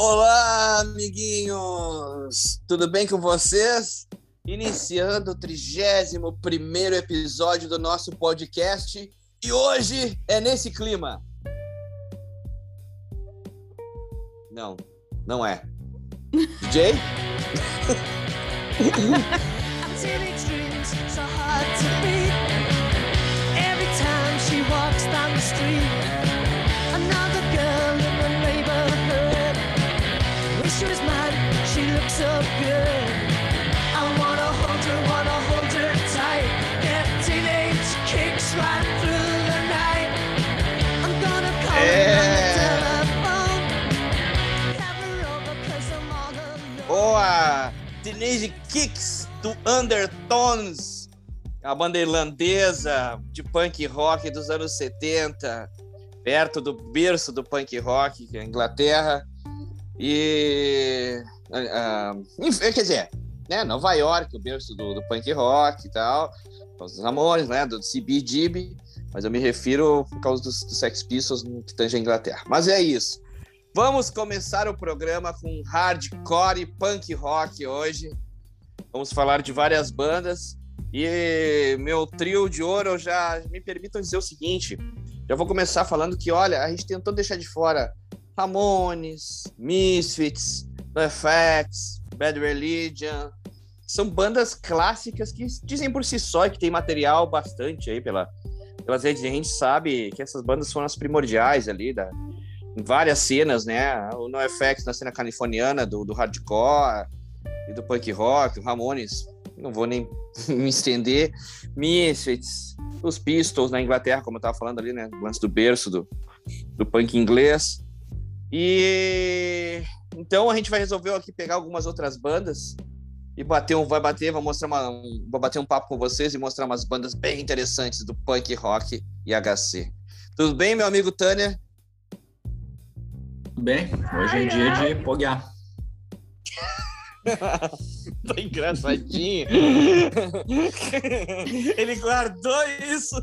Olá, amiguinhos! Tudo bem com vocês? Iniciando o 31 episódio do nosso podcast e hoje é nesse clima. Não, não é. DJ? so good. I wanna hold her, wanna hold her tight. Teenage kicks right through the night. I'm gonna call alone. Boa! Teenage Kicks do Undertones. A banda irlandesa de punk rock dos anos 70, perto do berço do punk rock, que é a Inglaterra. E. Uh, quer dizer, né, Nova York, o berço do, do punk rock e tal, os amores, né, do CBGB, mas eu me refiro por causa dos, dos Sex Pistols que tange a Inglaterra. Mas é isso. Vamos começar o programa com hardcore e punk rock hoje. Vamos falar de várias bandas. E meu trio de ouro, já me permitam dizer o seguinte: já vou começar falando que, olha, a gente tentou deixar de fora Ramones, Misfits, NoFX, Bad Religion. São bandas clássicas que dizem por si só que tem material bastante aí pela, pelas redes. A gente sabe que essas bandas foram as primordiais ali da, em várias cenas, né? O NoFX na cena californiana do, do hardcore e do punk rock, o Ramones, não vou nem me estender. Misfits, os Pistols na Inglaterra, como eu estava falando ali, né? Antes do berço do, do punk inglês. E então a gente vai resolver aqui pegar algumas outras bandas e bater um, vai bater, vai mostrar uma, um, vou bater um papo com vocês e mostrar umas bandas bem interessantes do punk rock e HC. Tudo bem, meu amigo Tânia? Tudo bem. Hoje é dia de poguear. tá engraçadinho. Ele guardou isso.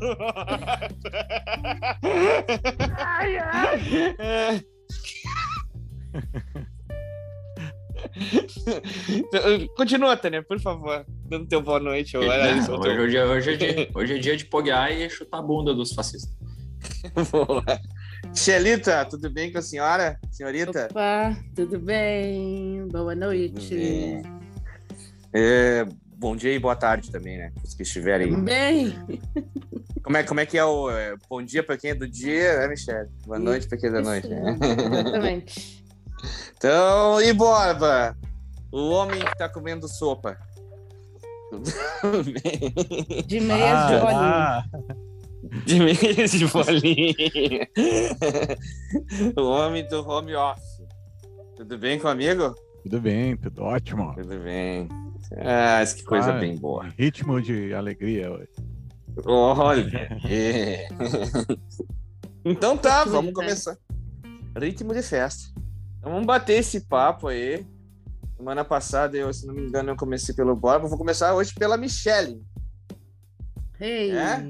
ai, ai. Continua, Tânia, por favor. Dando teu boa noite. Hoje, hoje, hoje, é dia, hoje é dia de poguear e chutar a bunda dos fascistas. Boa. Xelita, tudo bem com a senhora? Senhorita? Opa, tudo bem? Boa noite. É, bom dia e boa tarde também, né? Os que estiverem. Bem. Como é, como é que é o é, bom dia para quem é do dia, né, Michelle? Boa noite para quem é da noite. Né? Exatamente. Então, e Borba? O homem que tá comendo sopa. De meias ah, de bolinha. Ah. De meias de bolinha. o homem do home office. Tudo bem com o amigo? Tudo bem, tudo ótimo. Tudo bem. Ah, que coisa ah, bem boa. Ritmo de alegria hoje. Olha! É. então tá, vamos começar. Ritmo de festa. Vamos bater esse papo aí. Semana passada, eu, se não me engano, eu comecei pelo Borba. Vou começar hoje pela Michelle. Hey. É?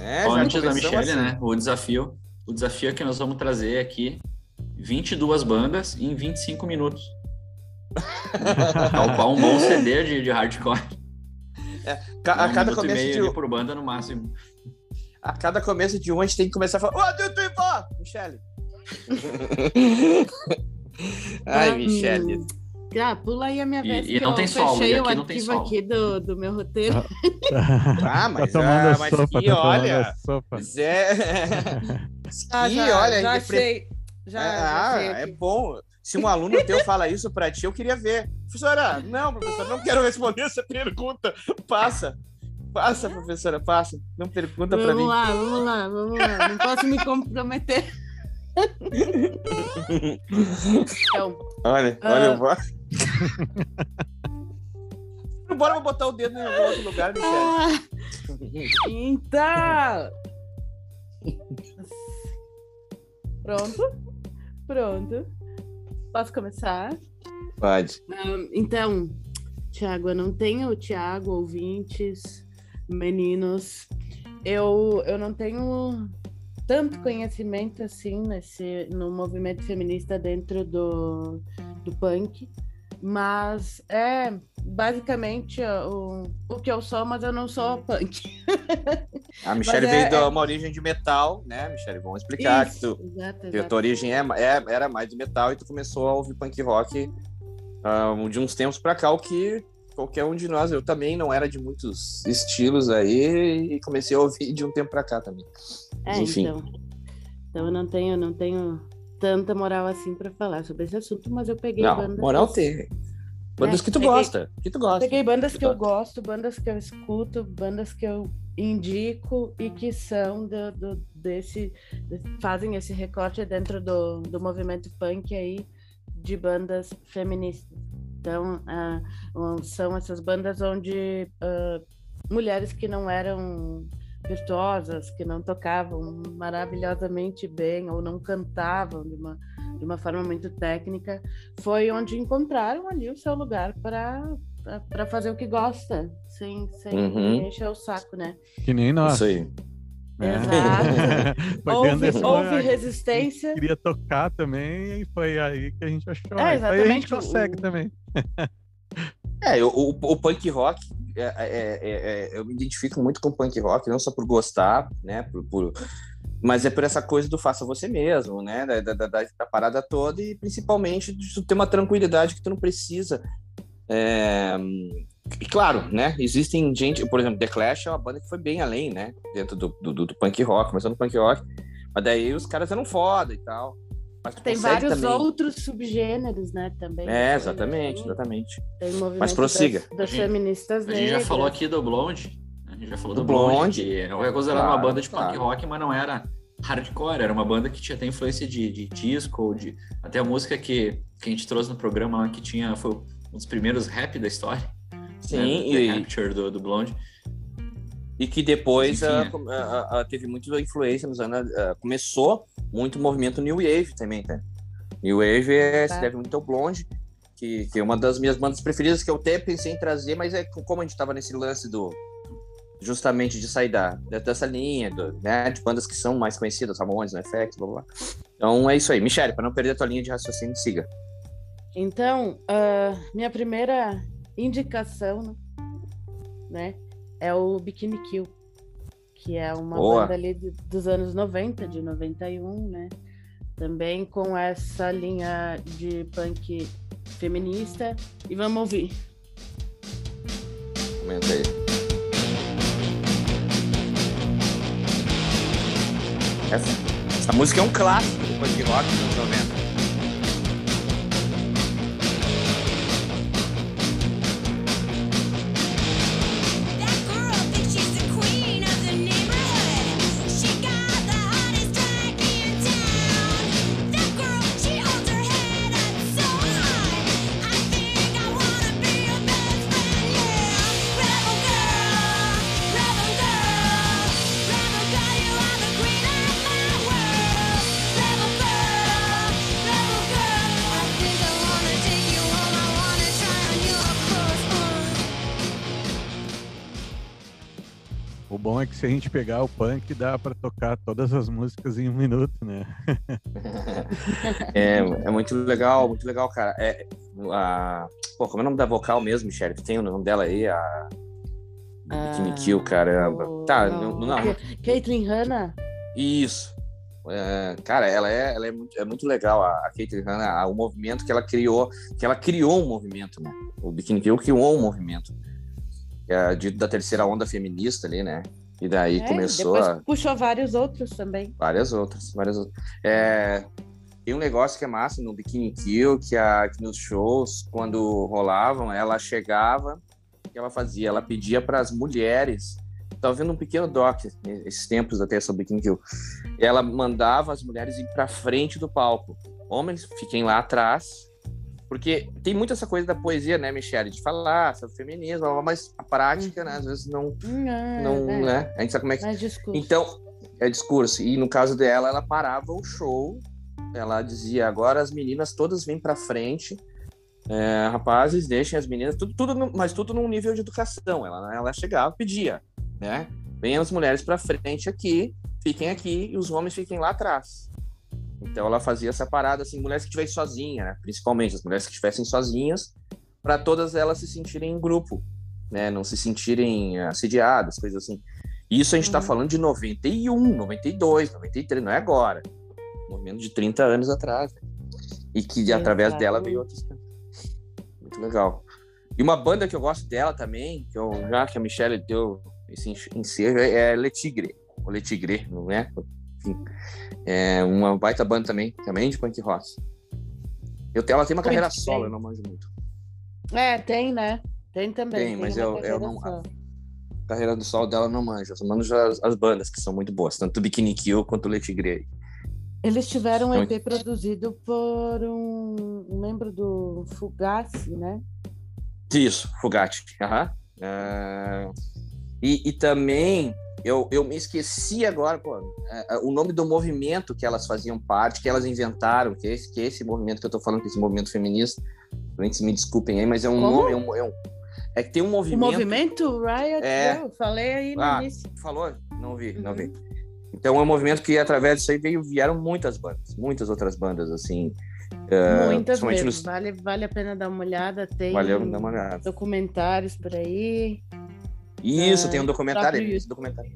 é Antes da Michelle, assim. né? O desafio. O desafio é que nós vamos trazer aqui 22 bandas em 25 minutos. Tal qual um bom CD de, de hardcore. É, a, um cada começo de um... por banda no máximo. A cada começo de um a gente tem que começar a falar: Ô, oh, tu Ai, Michele. Ah, pula aí a minha vez. E, e não tem sol, fechei aqui o não tem sol. aqui do, do meu roteiro. ah, mas, tá ah, mas sopa, aqui, tá olha. Sopa. Zé... ah, já, olha, já achei. Já, ah, já achei é bom. Se um aluno teu fala isso pra ti, eu queria ver. Professora, não, professora, não quero responder essa pergunta. Passa. Passa, professora, passa. Não pergunta vamos pra mim. Vamos lá, vamos lá, vamos lá. Não posso me comprometer. Então, olha, olha, uh... bora. bora botar o dedo em algum outro lugar, Michelle. Ah, então. Pronto? Pronto. Posso começar? Pode. Um, então, Tiago, eu não tenho, Tiago, ouvintes, meninos, eu, eu não tenho tanto conhecimento assim nesse no movimento feminista dentro do, do punk, mas é basicamente o, o que eu sou, mas eu não sou punk. A Michelle veio é, de uma origem de metal, né, Michelle? Vamos explicar isso, que tu, exato, exato. tua origem é, é, era mais de metal e tu começou a ouvir punk rock um, de uns tempos para cá, o que qualquer um de nós, eu também não era de muitos estilos aí e comecei a ouvir de um tempo para cá também. É, Enfim. Então, então eu não tenho, não tenho tanta moral assim para falar sobre esse assunto, mas eu peguei não, bandas. Moral tem. Bandas é, que tu peguei, gosta, que tu gosta. Peguei bandas que, que eu gosto, bandas que eu escuto, bandas que eu indico e que são do, do desse fazem esse recorte dentro do, do movimento punk aí de bandas feministas. Então, uh, são essas bandas onde uh, mulheres que não eram virtuosas, que não tocavam maravilhosamente bem ou não cantavam de uma, de uma forma muito técnica, foi onde encontraram ali o seu lugar para para fazer o que gosta, sem, sem uhum. encher o saco, né? Que nem nós. Isso aí. Exato. houve, houve resistência. Queria tocar também e foi aí que a gente achou. É, exatamente. Aí a gente consegue o... também. é, o, o, o punk rock, é é, é, é, eu me identifico muito com punk rock, não só por gostar, né, por, por, mas é por essa coisa do faça você mesmo, né, da, da, da, da parada toda e principalmente de tu ter uma tranquilidade que tu não precisa é, e claro, né? Existem gente, por exemplo, The Clash é uma banda que foi bem além, né? Dentro do, do, do punk rock, começando no punk rock. Mas daí os caras eram foda e tal. Mas Tem vários também... outros subgêneros, né? Também. É, exatamente, exatamente. Tem movimento Mas prossiga. Das, das feministas A gente já falou aqui do Blonde. A gente já falou do, do Blonde, Blonde, que é considerado claro, uma banda de punk claro. rock, mas não era hardcore, era uma banda que tinha até influência de, de disco, de até a música que, que a gente trouxe no programa que tinha foi um dos primeiros rap da história. Sim, né, e... Rapture do, do Blonde. E que depois enfim, uh, uh, uh, teve muita influência nos anos. começou muito o movimento New Wave também, tá? New Wave é, tá. se deve muito ao Blonde, que, que é uma das minhas bandas preferidas que eu até pensei em trazer, mas é como a gente estava nesse lance do. Justamente de sair da, dessa linha, do, né, de bandas que são mais conhecidas, Ramones, NoFX, blá blá. Então é isso aí. Michele, para não perder a tua linha de raciocínio, siga. Então, minha primeira indicação, né? É o Bikini Kill, que é uma Boa. banda ali dos anos 90, de 91, né? Também com essa linha de punk feminista. E vamos ouvir. Comenta aí. Essa, essa música é um clássico do punk rock dos anos 90. Se a gente pegar o punk, dá para tocar todas as músicas em um minuto, né? é, é muito legal, muito legal, cara. É, a... Pô, como é o nome da vocal mesmo, Michelle? Tem o nome dela aí? A... Bikini ah, Kill, caramba. O... Tá, não. não, não. Caitlyn Hanna? Isso. É, cara, ela é, ela é, muito, é muito legal, a, a Kate Hanna, o movimento que ela criou, que ela criou um movimento, né? O Bikini Kill criou um movimento. É, de, da terceira onda feminista ali, né? E daí é, começou a... puxou vários outros também. Várias outras, várias outras. É, tem um negócio que é massa no Bikini Kill, que, a, que nos shows, quando rolavam, ela chegava, o que ela fazia? Ela pedia para as mulheres, estava vendo um pequeno doc esses tempos até sobre Bikini Kill, ela mandava as mulheres ir para frente do palco. Homens, fiquem lá atrás, porque tem muito essa coisa da poesia, né, Michelle? De falar sobre feminismo, mas a prática, né, às vezes não. Hum, é, não é. né? A gente sabe como é que. É discurso. Então, é discurso. E no caso dela, ela parava o show, ela dizia: agora as meninas todas vêm para frente. É, rapazes, deixem as meninas, tudo, tudo, mas tudo num nível de educação. Ela, ela chegava, pedia, né? Venham as mulheres para frente aqui, fiquem aqui e os homens fiquem lá atrás. Então ela fazia essa parada assim, mulheres que estivessem sozinhas, né? principalmente as mulheres que estivessem sozinhas, para todas elas se sentirem em grupo, né? Não se sentirem assediadas, coisas assim. Isso a gente está uhum. falando de 91, 92, 93, não é agora. movimento de 30 anos atrás. Né? E que através dela veio outras. Muito legal. E uma banda que eu gosto dela também, que eu, já que a Michelle deu esse ensejo, é Le Tigre. O Le Tigre, não é? Enfim. É uma baita banda também, também de punk rock. Eu, ela tem uma carreira solo, eu não manjo muito. É, tem, né? Tem também. Tem, tem mas eu, eu não. A carreira do solo dela não manjo. Eu só manjo as, as, bandas, que são muito boas, tanto o Bikini Kill quanto o Le Tigre. Eles tiveram um EP produzido por um membro do Fugazi, né? Isso, Fugatti. Uhum. Uh, e, e, também eu, eu me esqueci agora pô, uh, o nome do movimento que elas faziam parte, que elas inventaram, que é esse, que é esse movimento que eu tô falando, que é esse movimento feminista. Gente, me desculpem aí, mas é um nome. É, um, é, um, é, que tem um movimento. O movimento Riot é... Eu falei aí no ah, início. Falou? Não vi, uhum. não vi. Então é um movimento que através disso aí veio, vieram muitas bandas, muitas outras bandas, assim. Uh, Muitas vezes. Nos... Vale, vale a pena dar uma olhada. Tem Valeu dar uma olhada. documentários por aí. Isso, uh, tem um documentário. Esse documentário.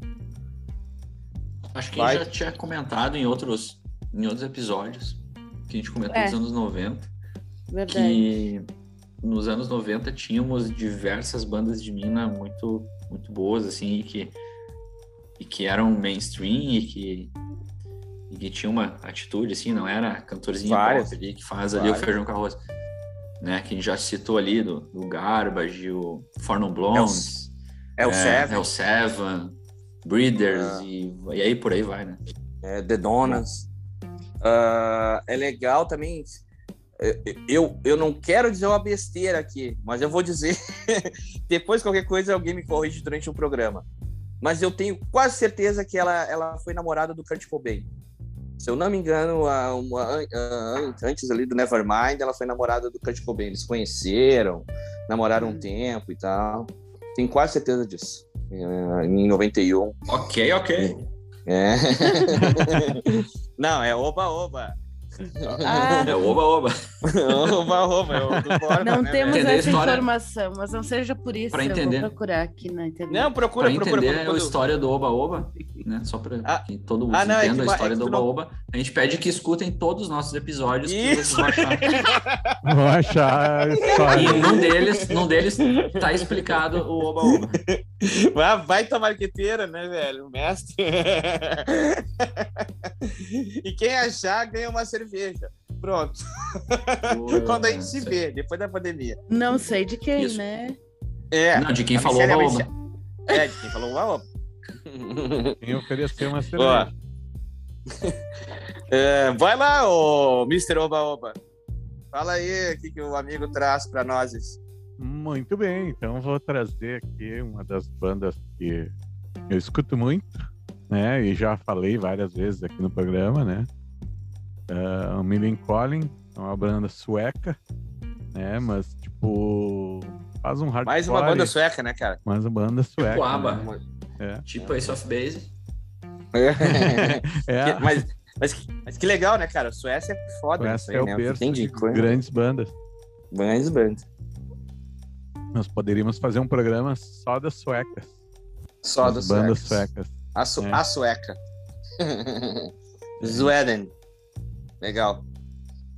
Acho que a gente já tinha comentado em outros, em outros episódios, que a gente comentou é. nos anos 90. Verdade. Que nos anos 90 tínhamos diversas bandas de mina muito, muito boas, assim, e que, e que eram mainstream e que e que tinha uma atitude, assim, não era cantorzinho pop ali que faz ali o feijão com arroz. Né, que a gente já citou ali do, do Garbage, o Forno Blondes, é o, é, Seven, é o Seven, Breeders uh, e, e aí por aí vai, né? É, The Donuts. Uh, é legal também. Eu, eu não quero dizer uma besteira aqui, mas eu vou dizer. Depois, qualquer coisa, alguém me corrige durante o programa. Mas eu tenho quase certeza que ela, ela foi namorada do Kurt Cobain. Se eu não me engano, a, uma, a, antes ali do Nevermind, ela foi namorada do Kurt Cobain. Eles conheceram, namoraram um hum. tempo e tal. Tenho quase certeza disso. É, em 91. Ok, ok. É. não, é oba-oba. Ah. É oba-oba. oba-oba, é Não né, temos essa história... informação, mas não seja por isso. Para entender. vou procurar aqui na internet. Não, procura, pra procura. entender a história do oba-oba, né? Só para ah. que todo mundo ah, não, entenda é que, a história é do oba-oba. Não... A gente pede que escutem todos os nossos episódios isso. que vocês vão achar. vão achar a história. E num deles, num deles tá explicado o oba-oba. Vai, vai tomar marqueteira, né, velho? O mestre. e quem achar ganha uma cerveja. Pronto. Quando a gente se vê, depois da pandemia. Não sei de quem, Isso. né? É. Não, de quem falou o oba É, de quem falou o oba Quem ofereceu uma cerveja. É, vai lá, ô Mr. Oba Oba. Fala aí o que, que o amigo traz para nós. Muito bem, então vou trazer aqui uma das bandas que eu escuto muito, né? E já falei várias vezes aqui no programa, né? Uh, o Millen Collin é uma banda sueca, né? Mas, tipo, faz um hardcore. Mais uma banda sueca, né, cara? Mais uma banda sueca. Tipo ABBA. Né? É. Tipo Ace of Base. É. é. Mas, mas, mas, que legal, né, cara? Suécia é foda. Suécia aí, é o né? berço de grandes bandas. Grandes bandas. Nós poderíamos fazer um programa só das suecas. Só das, bandas suecas. suecas. A, su é. a sueca. Sweden. Legal.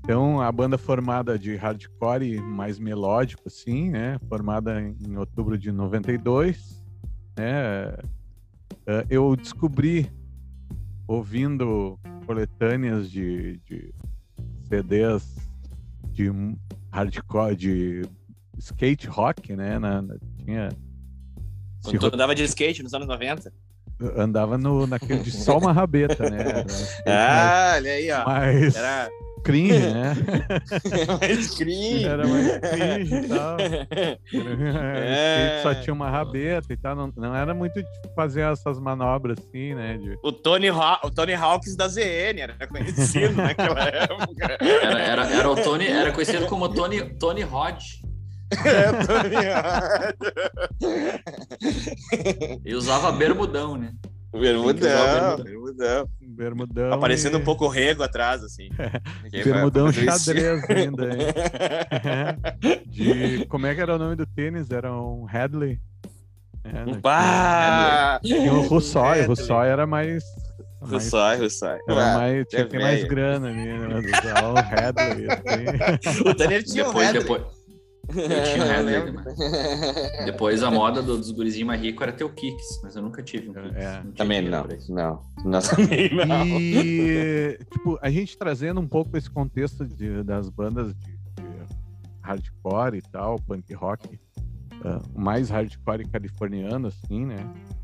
Então, a banda formada de hardcore mais melódico, assim, né? Formada em outubro de 92, né? É, eu descobri, ouvindo coletâneas de, de CDs de hardcore, de skate rock, né? Na, na, tinha. Quando tu andava de skate nos anos 90? Andava no, naquele de só uma rabeta, né? ah, olha aí, ó. Mas Era... cringe, né? mais cringe. Era mais cringe e tal. É... Só tinha uma rabeta e tal. Não, não era muito de fazer essas manobras assim, né? De... O, Tony o Tony Hawks da ZN era conhecido naquela época. Era, era, era, o Tony, era conhecido como Tony, Tony Rod. É, e usava bermudão, né? Bermudão, bermudão. Bermudão. Aparecendo e... um pouco rego atrás, assim. bermudão xadrez ainda, hein? De... Como é que era o nome do tênis? Era um Hadley. É, né? Bah! Tinha o Russói, o Russói era mais. Russói, Russói. Era mais, tinha que ter mais grana ali, né? o Hadley. Assim. O Tanner tinha depois, um Hadley. Depois... Eu tinha um Hadley, Depois a moda do, dos gurizinhos mais ricos era ter o Kicks, mas eu nunca tive um Kicks. É. Não também não, não. não. também não. E, tipo, a gente trazendo um pouco esse contexto de, das bandas de, de hardcore e tal, punk rock, uh, mais hardcore californiano, assim, né?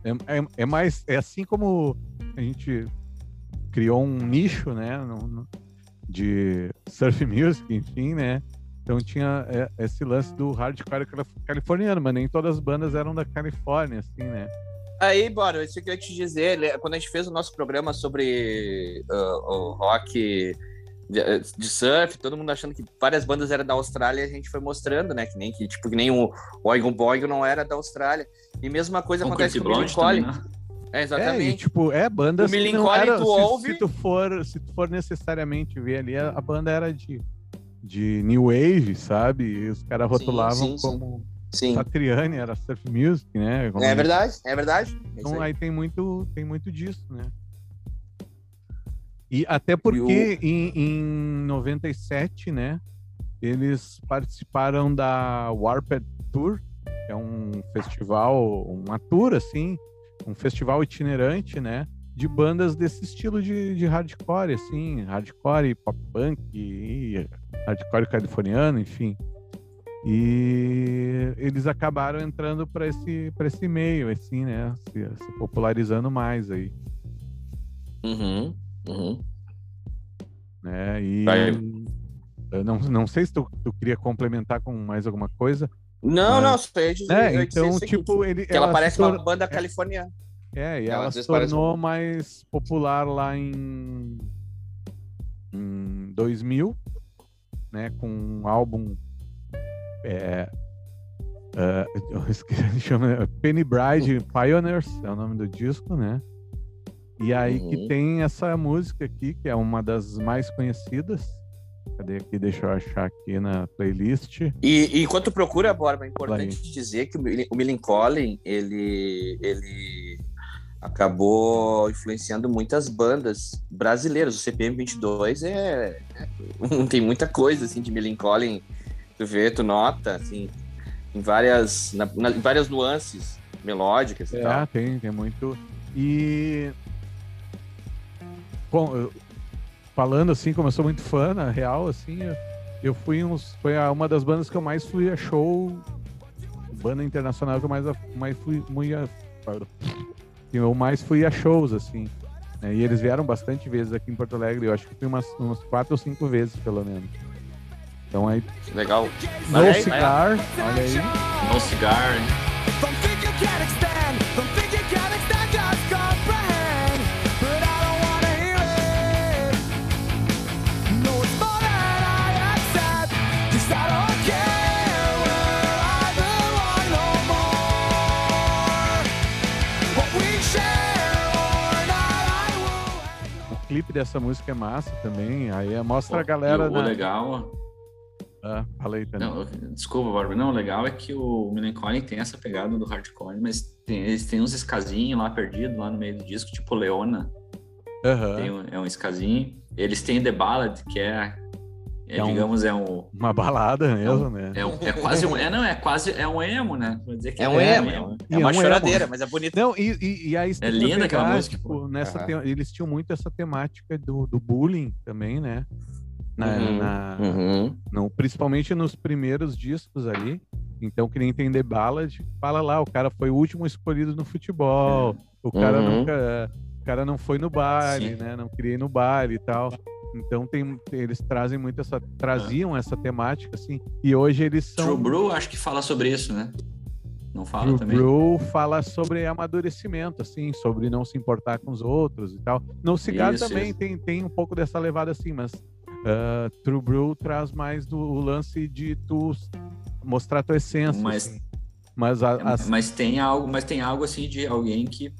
É, é, é, mais, é assim como a gente criou um nicho, né, no, no, de surf music, enfim, né? Então tinha é, esse lance do hardcore californiano, mas nem todas as bandas eram da Califórnia, assim, né? Aí, bora, isso que eu ia te dizer, quando a gente fez o nosso programa sobre uh, o rock de, de, surf, todo mundo achando que várias bandas eram da Austrália, a gente foi mostrando, né? Que nem que tipo que nem o Oigon Boigon não era da Austrália. E mesma coisa com acontece com o Billy Collin. Né? É, exatamente. É, e, tipo, é bandas o que não era, tu se, ouve... se, tu for, se tu for necessariamente ver ali, a, a banda era de de New Wave, sabe? E os caras rotulavam sim, sim, como sim. Satriani, era surf music, né? Como é verdade, é verdade. É então aí. aí tem muito, tem muito disso, né? E até porque e o... em, em 97, né? Eles participaram da Warped Tour, que é um festival, uma tour assim, um festival itinerante, né? De bandas desse estilo de, de hardcore, assim, hardcore, pop punk e hardcore californiano, enfim. E eles acabaram entrando para esse, esse meio, assim, né? Se, se popularizando mais aí. Uhum, uhum. Né? E eu não, não sei se tu, tu queria complementar com mais alguma coisa. Não, mas... não, só ia dizer. É, então, tipo, ele. Que ela, ela parece tor... uma banda é, californiana. É, e ela, ela se tornou mais popular lá em, em 2000, né, com um álbum é, uh, chama Penny Bride Pioneers, é o nome do disco, né? E aí uhum. que tem essa música aqui, que é uma das mais conhecidas. Cadê aqui? Deixa eu achar aqui na playlist. E, e enquanto procura, Borba, é importante dizer que o Millen Collin, ele, ele acabou influenciando muitas bandas brasileiras. O CPM 22 é, é tem muita coisa assim de Collin, tu vê, tu nota assim, em várias na, na, em várias nuances melódicas e é, tal. tem, tem muito. E bom, eu, falando assim, como eu sou muito fã, na real, assim, eu, eu fui uns, foi uma das bandas que eu mais fui a show, banda internacional que eu mais, mais fui, muito que eu mais fui a shows, assim. Né? E eles vieram bastante vezes aqui em Porto Alegre. Eu acho que fui umas, umas quatro ou cinco vezes, pelo menos. Então aí. Legal. No Cigar, olha aí. No Cigar. Clipe dessa música é massa também. Aí mostra Pô, a galera. O, na... legal. Ah, falei também. Não, desculpa, Bárbara. Não, o legal é que o Melancholy tem essa pegada do hardcore, mas tem, eles têm uns escasinhos lá perdidos, lá no meio do disco, tipo Leona. Uhum. Um, é um escasinho. Eles têm The Ballad, que é é, é digamos, um, é um. Uma balada mesmo, é um, né? É, é, quase um. É, não, é quase. É um emo, né? Vou dizer que é, um emo. É, um, é uma choradeira, emo. mas é bonito. Não, e, e, e aí. É linda aquela música. Tipo, nessa uhum. te... Eles tinham muito essa temática do, do bullying também, né? Na, uhum. Na, uhum. No, principalmente nos primeiros discos ali. Então, que nem tem The Ballad, fala lá, o cara foi o último escolhido no futebol, o cara uhum. nunca. O cara não foi no baile, Sim. né? Não queria ir no baile e tal. Então tem, eles trazem muito essa, traziam essa temática assim. E hoje eles são. True Brew acho que fala sobre isso, né? Não fala True também. Brew fala sobre amadurecimento, assim, sobre não se importar com os outros e tal. No cigarro também isso. Tem, tem um pouco dessa levada assim, mas uh, True Brew traz mais do lance de tu mostrar tua essência. Mas, assim. mas, a, as... mas tem algo, mas tem algo assim de alguém que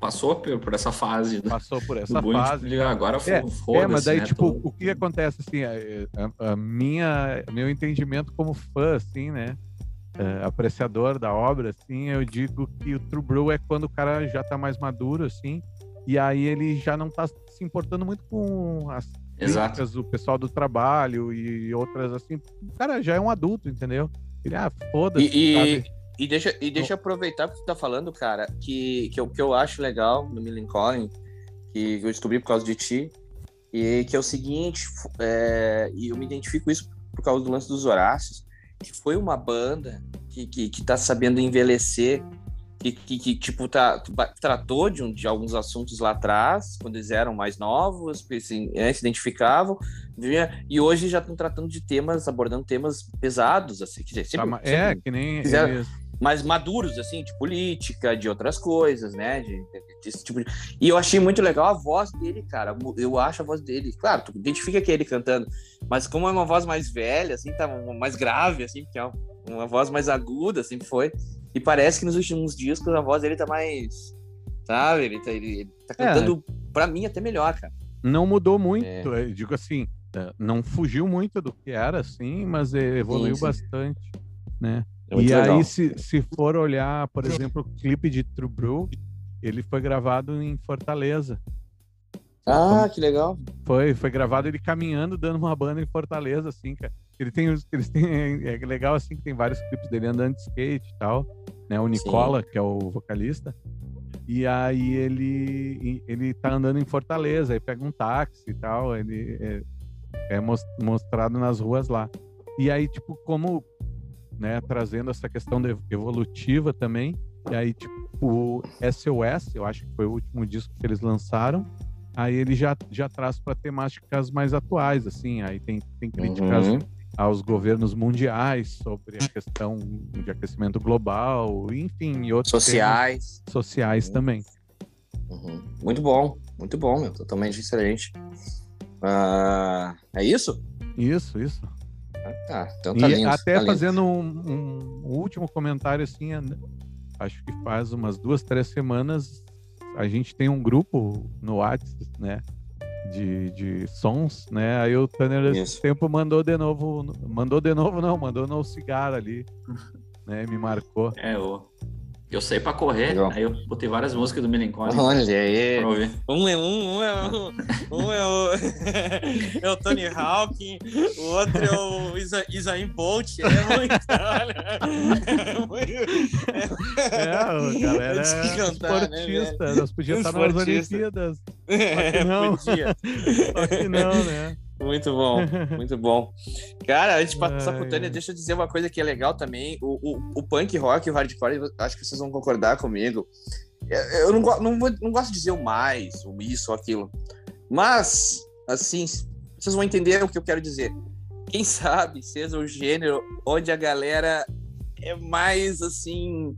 passou por essa fase. Passou por essa fase. agora é, é, mas daí, né, tipo, tô... o que acontece, assim, a, a, minha, meu entendimento como fã, assim, né, é, apreciador da obra, assim, eu digo que o True Brew é quando o cara já tá mais maduro, assim, e aí ele já não tá se importando muito com as críticas do pessoal do trabalho e outras, assim, o cara já é um adulto, entendeu? Ele, ah, foda-se, e, e, deixa, e deixa eu aproveitar que tu tá falando, cara, que, que, eu, que eu acho legal no Millen Collin, que eu descobri por causa de ti, e que é o seguinte, é, e eu me identifico isso por causa do lance dos Horácios, que foi uma banda que, que, que tá sabendo envelhecer, que, que, que tipo, tá, tratou de, um, de alguns assuntos lá atrás, quando eles eram mais novos, assim, é, se identificavam, e hoje já estão tratando de temas, abordando temas pesados, assim, quer dizer, sempre, é, sempre que nem fizeram, mais maduros, assim, de política, de outras coisas, né? De, desse tipo de... E eu achei muito legal a voz dele, cara. Eu acho a voz dele. Claro, tu identifica que é ele cantando, mas como é uma voz mais velha, assim, tá mais grave, assim, que é uma voz mais aguda, assim, foi. E parece que nos últimos discos a voz dele tá mais. Sabe? Ele tá, ele, ele tá cantando, é. pra mim, até melhor, cara. Não mudou muito, é. eu digo assim, é, não fugiu muito do que era, assim, mas evoluiu sim, sim. bastante, né? É e legal. aí, se, se for olhar, por exemplo, o clipe de True Brew, ele foi gravado em Fortaleza. Ah, que legal. Foi, foi gravado ele caminhando, dando uma banda em Fortaleza, assim, cara. Ele tem, eles têm, é legal, assim, que tem vários clipes dele andando de skate e tal, né? O Nicola, Sim. que é o vocalista. E aí ele, ele tá andando em Fortaleza, aí pega um táxi e tal, ele é, é mostrado nas ruas lá. E aí, tipo, como né, trazendo essa questão evolutiva também. E aí, tipo, o SOS, eu acho que foi o último disco que eles lançaram. Aí ele já, já traz para temáticas mais atuais, assim. Aí tem, tem críticas uhum. aos governos mundiais sobre a questão de aquecimento global, enfim, e outros sociais, sociais uhum. também. Uhum. Muito bom, muito bom, meu, totalmente excelente. Uh, é isso? Isso, isso. Ah, então tá e lindo, até tá fazendo um, um, último comentário assim, acho que faz umas duas, três semanas a gente tem um grupo no WhatsApp, né? De, de sons, né? Aí o Tanner esse tempo mandou de novo, mandou de novo não, mandou no cigarro ali, né? Me marcou. É, o eu saí pra correr, Legal. aí eu botei várias músicas do Melancholy. Olha aí. Um é um, um é um, um é o, é o Tony Hawk, o outro é o Isa, Isaim Bolt. É muito, olha. É, o galera é cantar, né, esportista. Né, Nós podíamos estar nas Olimpíadas. É, não. Podia. Só que não, né? Muito bom, muito bom. Cara, antes de passar pro Tânia, deixa eu dizer uma coisa que é legal também. O, o, o punk rock e o hardcore, acho que vocês vão concordar comigo. Eu não, não, não gosto de dizer o mais, o isso ou aquilo. Mas, assim, vocês vão entender o que eu quero dizer. Quem sabe seja o gênero onde a galera é mais assim.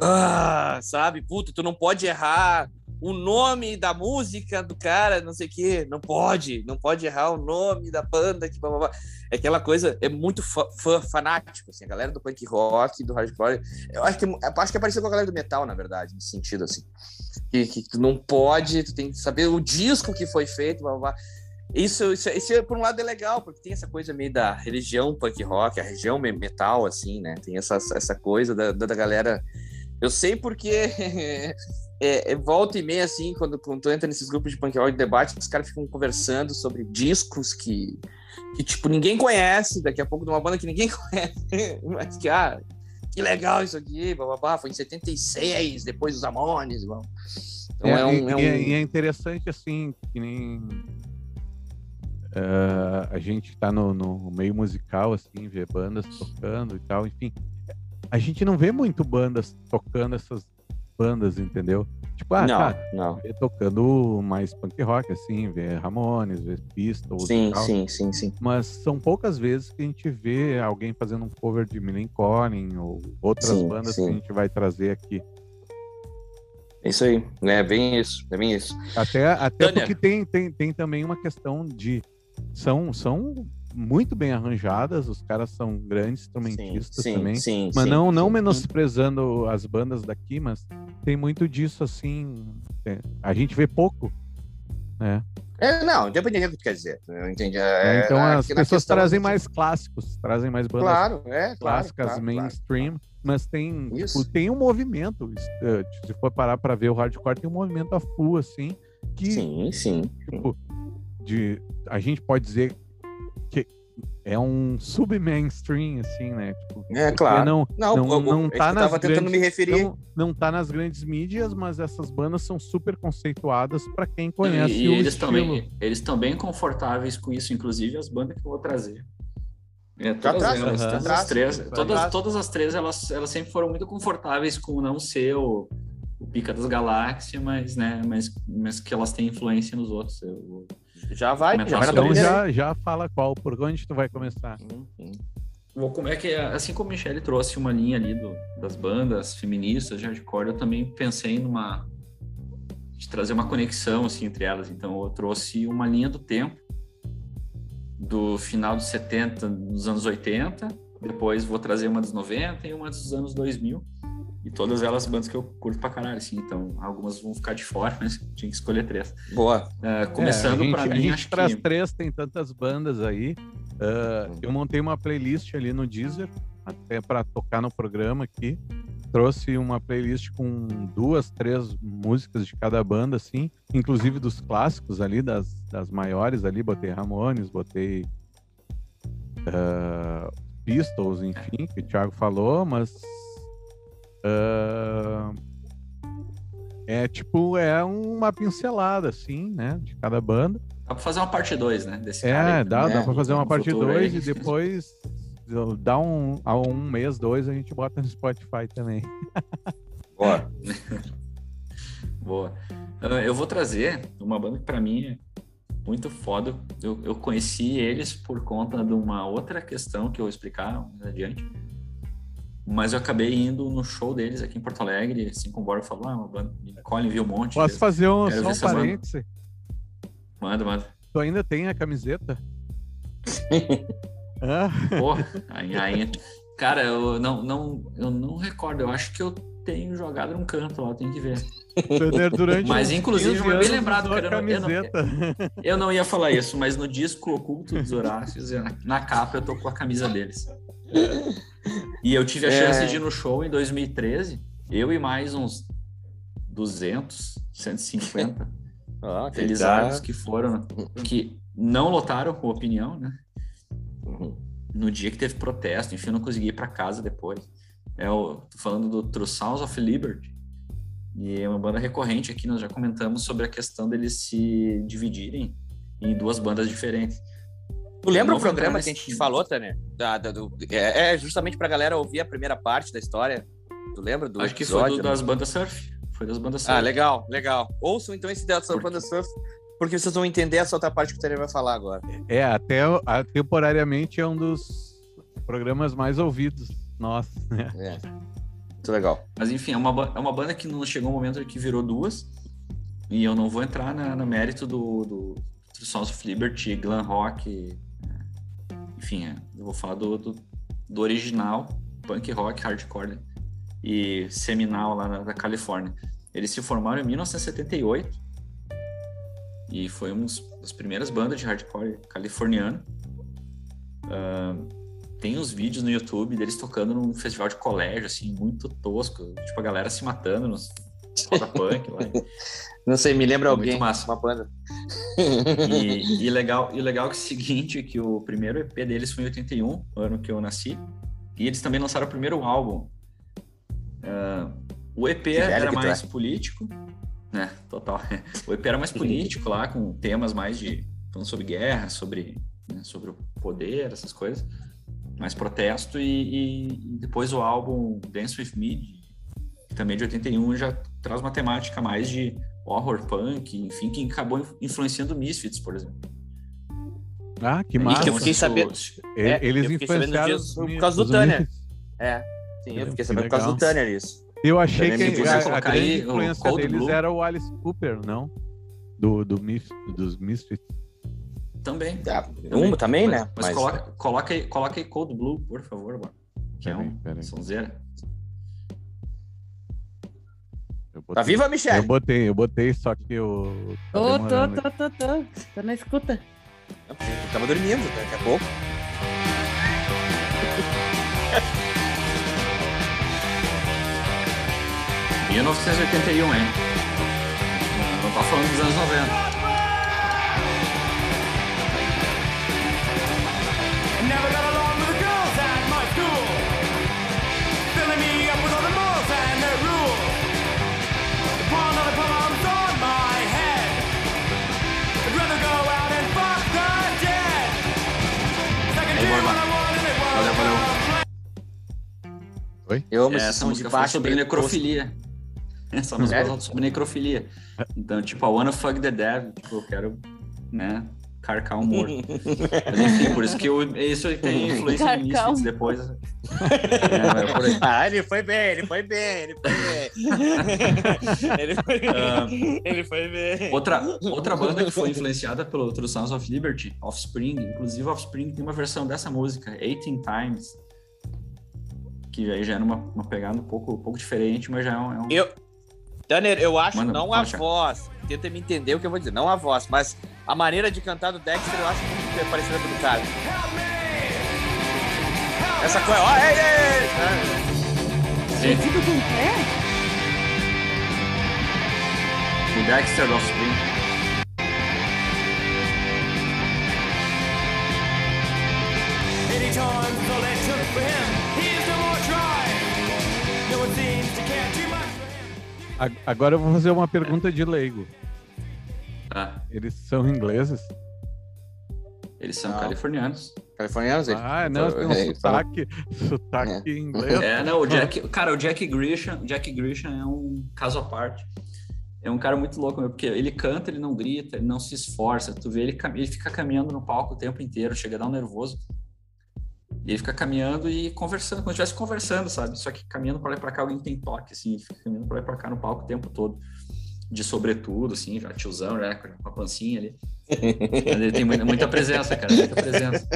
Ah, sabe? Puta, tu não pode errar o nome da música do cara, não sei o quê. Não pode, não pode errar o nome da banda. Que blá, blá, blá. É aquela coisa, é muito fã, fanático, assim, a galera do punk rock, do hardcore. Eu acho que, acho que é parecido com a galera do metal, na verdade, nesse sentido, assim. Que, que tu não pode, tu tem que saber o disco que foi feito, blá, blá. Isso, isso, isso, por um lado, é legal, porque tem essa coisa meio da religião punk rock, a região metal, assim, né? Tem essa, essa coisa da, da galera. Eu sei porque é, é, volta e meia, assim, quando, quando tu entra nesses grupos de punk rock de debate, os caras ficam conversando sobre discos que, que, tipo, ninguém conhece, daqui a pouco de uma banda que ninguém conhece, mas que, ah, que legal isso aqui, bababá, foi em 76, depois dos Amones, então é, é, um, é, um... é, é interessante, assim, que nem... Uh, a gente está no, no, meio musical, assim, vê bandas tocando e tal, enfim. A gente não vê muito bandas tocando essas bandas, entendeu? Tipo, ah, não, tá, não. tocando mais punk rock, assim, ver Ramones, ver Pistols. Sim, sim, sim, sim. Mas são poucas vezes que a gente vê alguém fazendo um cover de Millen Collin ou outras sim, bandas sim. que a gente vai trazer aqui. Isso aí, é bem isso, é bem isso. Até, até porque tem, tem, tem também uma questão de. São, são muito bem arranjadas, os caras são grandes instrumentistas sim, também. Sim, mas sim, não, não sim. menosprezando as bandas daqui, mas tem muito disso assim. é, a gente vê pouco, né? É, não, independente do que tu quer dizer. Eu entendi. É, É, então na- as na pessoas trazem mais clássicos, trazem mais bandas Claro, é, claro. clássicas, claro, mainstream, mas tem, tipo, tem um movimento. Se for parar para ver o hardcore, tem um movimento a full, assim, claro. que Sim, sim. tipo, de, a gente pode dizer é um sub-mainstream, assim, né? Tipo, É, claro. Não, Não, não, eu, não eu, tá eu nas tava tentando grandes- me referir. não, não tá nas grandes mídias, mas essas bandas são super conceituadas para quem conhece e o eles estilo. também eles estão bem confortáveis com isso, inclusive as bandas que eu vou trazer. É, todas traz, elas, já todas as três, todas, todas as três elas, elas sempre foram muito confortáveis com não ser o, o pica das galáxias, mas né, mas, mas que elas têm influência nos outros. Eu- Já vai, já vai na Então, já, já fala qual, por onde tu vai começar. Vou como é que assim como a Michelle trouxe uma linha ali do, das bandas feministas de hardcore, eu também pensei numa de trazer uma conexão assim entre elas. Então eu trouxe uma linha do tempo do final dos 70, dos anos 80, depois vou trazer uma dos 90 e uma dos anos 2000. E todas elas bandas que eu curto pra caralho, assim. Então, algumas vão ficar de fora, mas tinha que escolher três. Boa. Uh, começando É, a gente, pra a mim, gente acho traz que... três, tem tantas bandas aí. Uh, eu montei uma playlist ali no Deezer, até para tocar no programa aqui. Trouxe uma playlist com duas, três músicas de cada banda, assim, inclusive dos clássicos ali, das, das maiores ali. Botei Ramones, botei uh, Pistols, enfim, que o Thiago falou, mas. Uh, é tipo, é uma pincelada, assim, né, de cada banda. Dá pra fazer uma parte 2, né? Desse cara É, aí, dá, né? dá pra fazer uma No parte futuro 2 aí. e depois dá um, a um mês, dois, a gente bota no Spotify também. Boa. Boa. Eu vou trazer uma banda que pra mim é muito foda. Eu, eu conheci eles por conta de uma outra questão que eu vou explicar mais adiante. Mas eu acabei indo no show deles aqui em Porto Alegre, assim como o Bora falou, ah, uma banda. Colin viu um monte. Posso deles. fazer um, Quero só um parêntese? Manda, manda. Tu ainda tem a camiseta? Ah, Pô, aí, aí- Cara, eu não, não, eu não recordo. Eu acho que eu tenho jogado num canto lá, tenho que ver. Durante Mas, inclusive, 15 foi bem lembrado, cara, eu não- eu não- camiseta. Eu não ia falar isso, mas no disco Oculto dos Horácios, na- na capa eu tô com a camisa deles. E eu tive a É. chance de ir no show em 2013, eu e mais uns 200, 150 Ó, que felizados dá. que foram, que não lotaram com opinião, né? Uhum. No dia que teve protesto, enfim, eu não consegui ir para casa depois. É o, tô falando do True Sounds of Liberty. E é uma banda recorrente aqui, nós já comentamos sobre a questão deles se dividirem em duas bandas diferentes. Tu lembra o programa que a gente falou, Tanner? Da, da- do- é, é justamente pra galera ouvir a primeira parte da história. Tu lembra do Acho que foi do- das bandas surf. Foi das bandas surf. Ah, legal, legal. Ouçam então esse dessa Por banda surf, porque vocês vão entender essa outra parte que o Tanner vai falar agora. É, até a- temporariamente é um dos programas mais ouvidos nossos, né? É. Muito legal. Mas enfim, é uma, é uma banda que não chegou um momento que virou duas. E eu não vou entrar na- no mérito do, do, do Sons of Liberty, glam rock. Enfim, é, eu vou falar do, do, do original, punk rock, hardcore né? e seminal lá na, da Califórnia. Eles se formaram em 1978 e foi uma das primeiras bandas de hardcore californiano. Ah, tem uns vídeos no YouTube deles tocando num festival de colégio, assim, muito tosco. Tipo, a galera se matando nos roda punk lá. Não sei, me lembra É muito alguém, massa. uma banda. E, e legal, e legal que é o seguinte, que o primeiro EP deles foi em 81, o ano que eu nasci. E eles também lançaram o primeiro álbum. Ah, o EP era mais é. político, né? Total. O EP era mais político lá, com temas mais de. falando sobre guerra, sobre, né, sobre o poder, essas coisas. Mais protesto. E, e- depois o álbum Dance With Me, também de 81, já traz uma temática mais de horror punk, enfim, que acabou influ- influenciando Misfits, por exemplo. Ah, que que massa. eu fiquei sabendo- É, Eles eu fiquei sabendo influenciaram disso os por causa do Tanner. Misfits. É. Sim, eu fiquei Que sabendo por causa do. Tanner isso. Eu achei Também que a, a grande influência deles Blue. era o Alice Cooper, não? Do, do Mis- dos Misfits. Também. Ah, um também, mas, né? Mas, mas... Coloca, coloca, aí, coloca aí Cold Blue, por favor, mano. Que é um sonzeira. Tá viva, Michelle? Eu botei, eu botei, só que eu. Tá tô, tô, tô, tô, tô. Tô na escuta. Eu tava dormindo daqui a pouco. Mil novecentos e oitenta e um, hein? Não tá falando dos anos 90. Oi? Eu amo é, essa música fala sobre necrofilia. Essa música fala sobre necrofilia. Então, tipo, I wanna fuck the devil. Tipo, eu quero, né, carcar um morto. Mas enfim, por isso que eu, isso tem influência carcar no Misfits depois. É, é ah, ele foi bem, ele foi bem, ele foi bem. ele, foi bem uh, ele foi bem. Outra, outra banda que foi influenciada pelo, pelo Sons of Liberty, Offspring. Inclusive, Offspring tem uma versão dessa música, 18 Times que aí já era uma, uma pegada um pouco, um pouco diferente, mas já é um. É um... Eu, Danner, eu acho Mano, não a voz, tenta me entender o que eu vou dizer, não a voz, mas a maneira de cantar do Dexter eu acho muito parecida com o do cara. Essa coisa, ó, ei, ei! Sim. com o O Dexter Offspring. Agora eu vou fazer uma pergunta de leigo. Ah. Eles são ingleses? Eles são não. californianos. Californianos? Ah, não, tem um é, sotaque, sotaque é. inglês. É, não, o Jack, cara, o Jack Grisham, Jack Grisham é um caso à parte. É um cara muito louco, porque ele canta, ele não grita, ele não se esforça. Tu vê ele, ele fica caminhando no palco o tempo inteiro, chega a dar um nervoso. E ele fica caminhando e conversando, como se estivesse conversando, sabe? Só que caminhando para lá e para cá, alguém tem toque, assim, fica caminhando para lá e para cá no palco o tempo todo. De sobretudo, assim, já tiozão, né? Com a pancinha ali. ele tem muita, presença, cara, muita presença.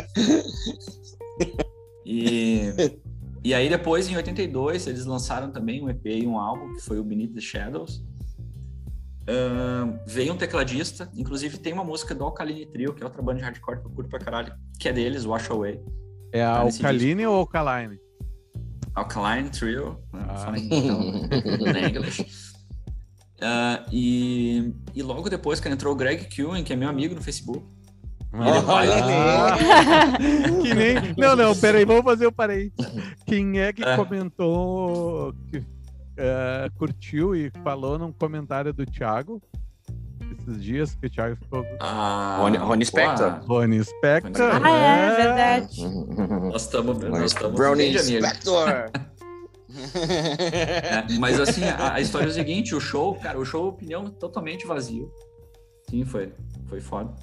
E, e aí depois, em 82, eles lançaram também um EP e um álbum, que foi o Beneath the Shadows. Uh, veio um tecladista, inclusive tem uma música do Alkaline Trio, que é outra banda de hardcore que eu curto pra caralho, que é deles, Wash Away. É a Alkaline ou Alkaline? Alkaline Trio, né? ah. em inglês. Uh, e, e logo depois, que entrou o Greg Kewen, que é meu amigo no Facebook. Olha ah, que nem... Não, não, peraí, vamos fazer o parei. Quem é que é. comentou, que uh, curtiu e falou num comentário do Thiago esses dias que o Thiago ficou. Ah, Rony, Rony Spector. Rony Spector. Ah, é, é verdade. Nós estamos. Nós estamos Brownie Spector. é, mas assim, a, a, história é o seguinte: o show, cara, o show, opinião totalmente vazio. Sim, foi, foi foda.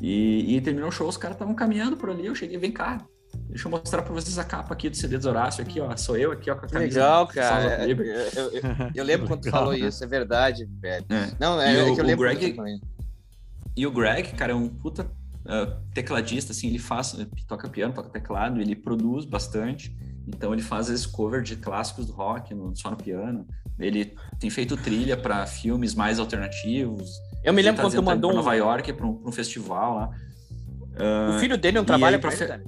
E, e terminou o show, os caras estavam caminhando por ali. Eu cheguei, vem cá, Deixa eu mostrar para vocês a capa aqui do CD do Horácio, aqui, ó. Sou eu aqui, ó, com a camisa. Legal, cara. Eu, eu, eu, eu, lembro quando tu falou isso, é verdade, velho. É. Não, é, é o, que eu lembro. Greg, e o Greg, cara, é um puta uh, tecladista, assim, ele faz, toca piano, toca teclado, ele produz bastante. Então ele faz esse cover de clássicos do rock no, só no piano. Ele tem feito trilha para filmes mais alternativos. Eu me lembro tá quando tu mandou um... Nova York para um, um, festival lá. Uh, o filho dele não trabalha para fe... ele,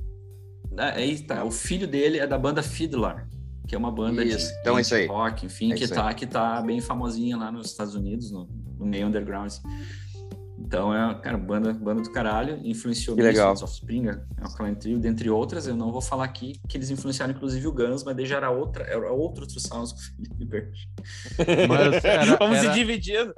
Aí tá, o filho dele é da banda Fiddler, que é uma banda isso. de, então, de isso aí. rock, enfim, é que, tá, que tá bem famosinha lá nos Estados Unidos, no, no meio underground. Então é, cara, banda, banda do caralho, influenciou legal. Offspring, é o Clan Trio, dentre outras. Eu não vou falar aqui que eles influenciaram inclusive o Guns, mas daí já era outra, era outro outro sounds com o Felipe Mas era, Vamos era... se dividindo.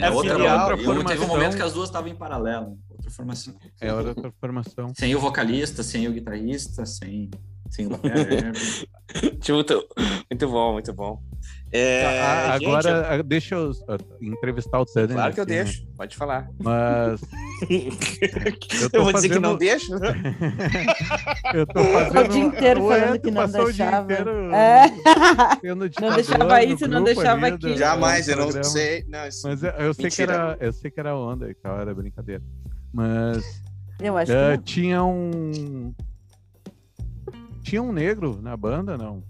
É, é outra, outra formação. Teve um momento que as duas estavam em paralelo formação. É outra formação. Sem o vocalista, sem o guitarrista, sem, sem o muito, muito bom, muito bom. É, ah, agora, gente, deixa eu entrevistar o Tanner. Claro que eu né? deixo, pode falar. Mas. eu, eu, vou fazendo... dizer que não deixo? eu tô fazendo. O dia inteiro falando que não deixava. É. Não deixava isso, não deixava aquilo. Jamais, eu não sei. Não, isso... Mas eu, eu sei que era, eu sei que era onda e tal, era brincadeira. Mas Eu acho que não. tinha um. Tinha um negro na banda, não?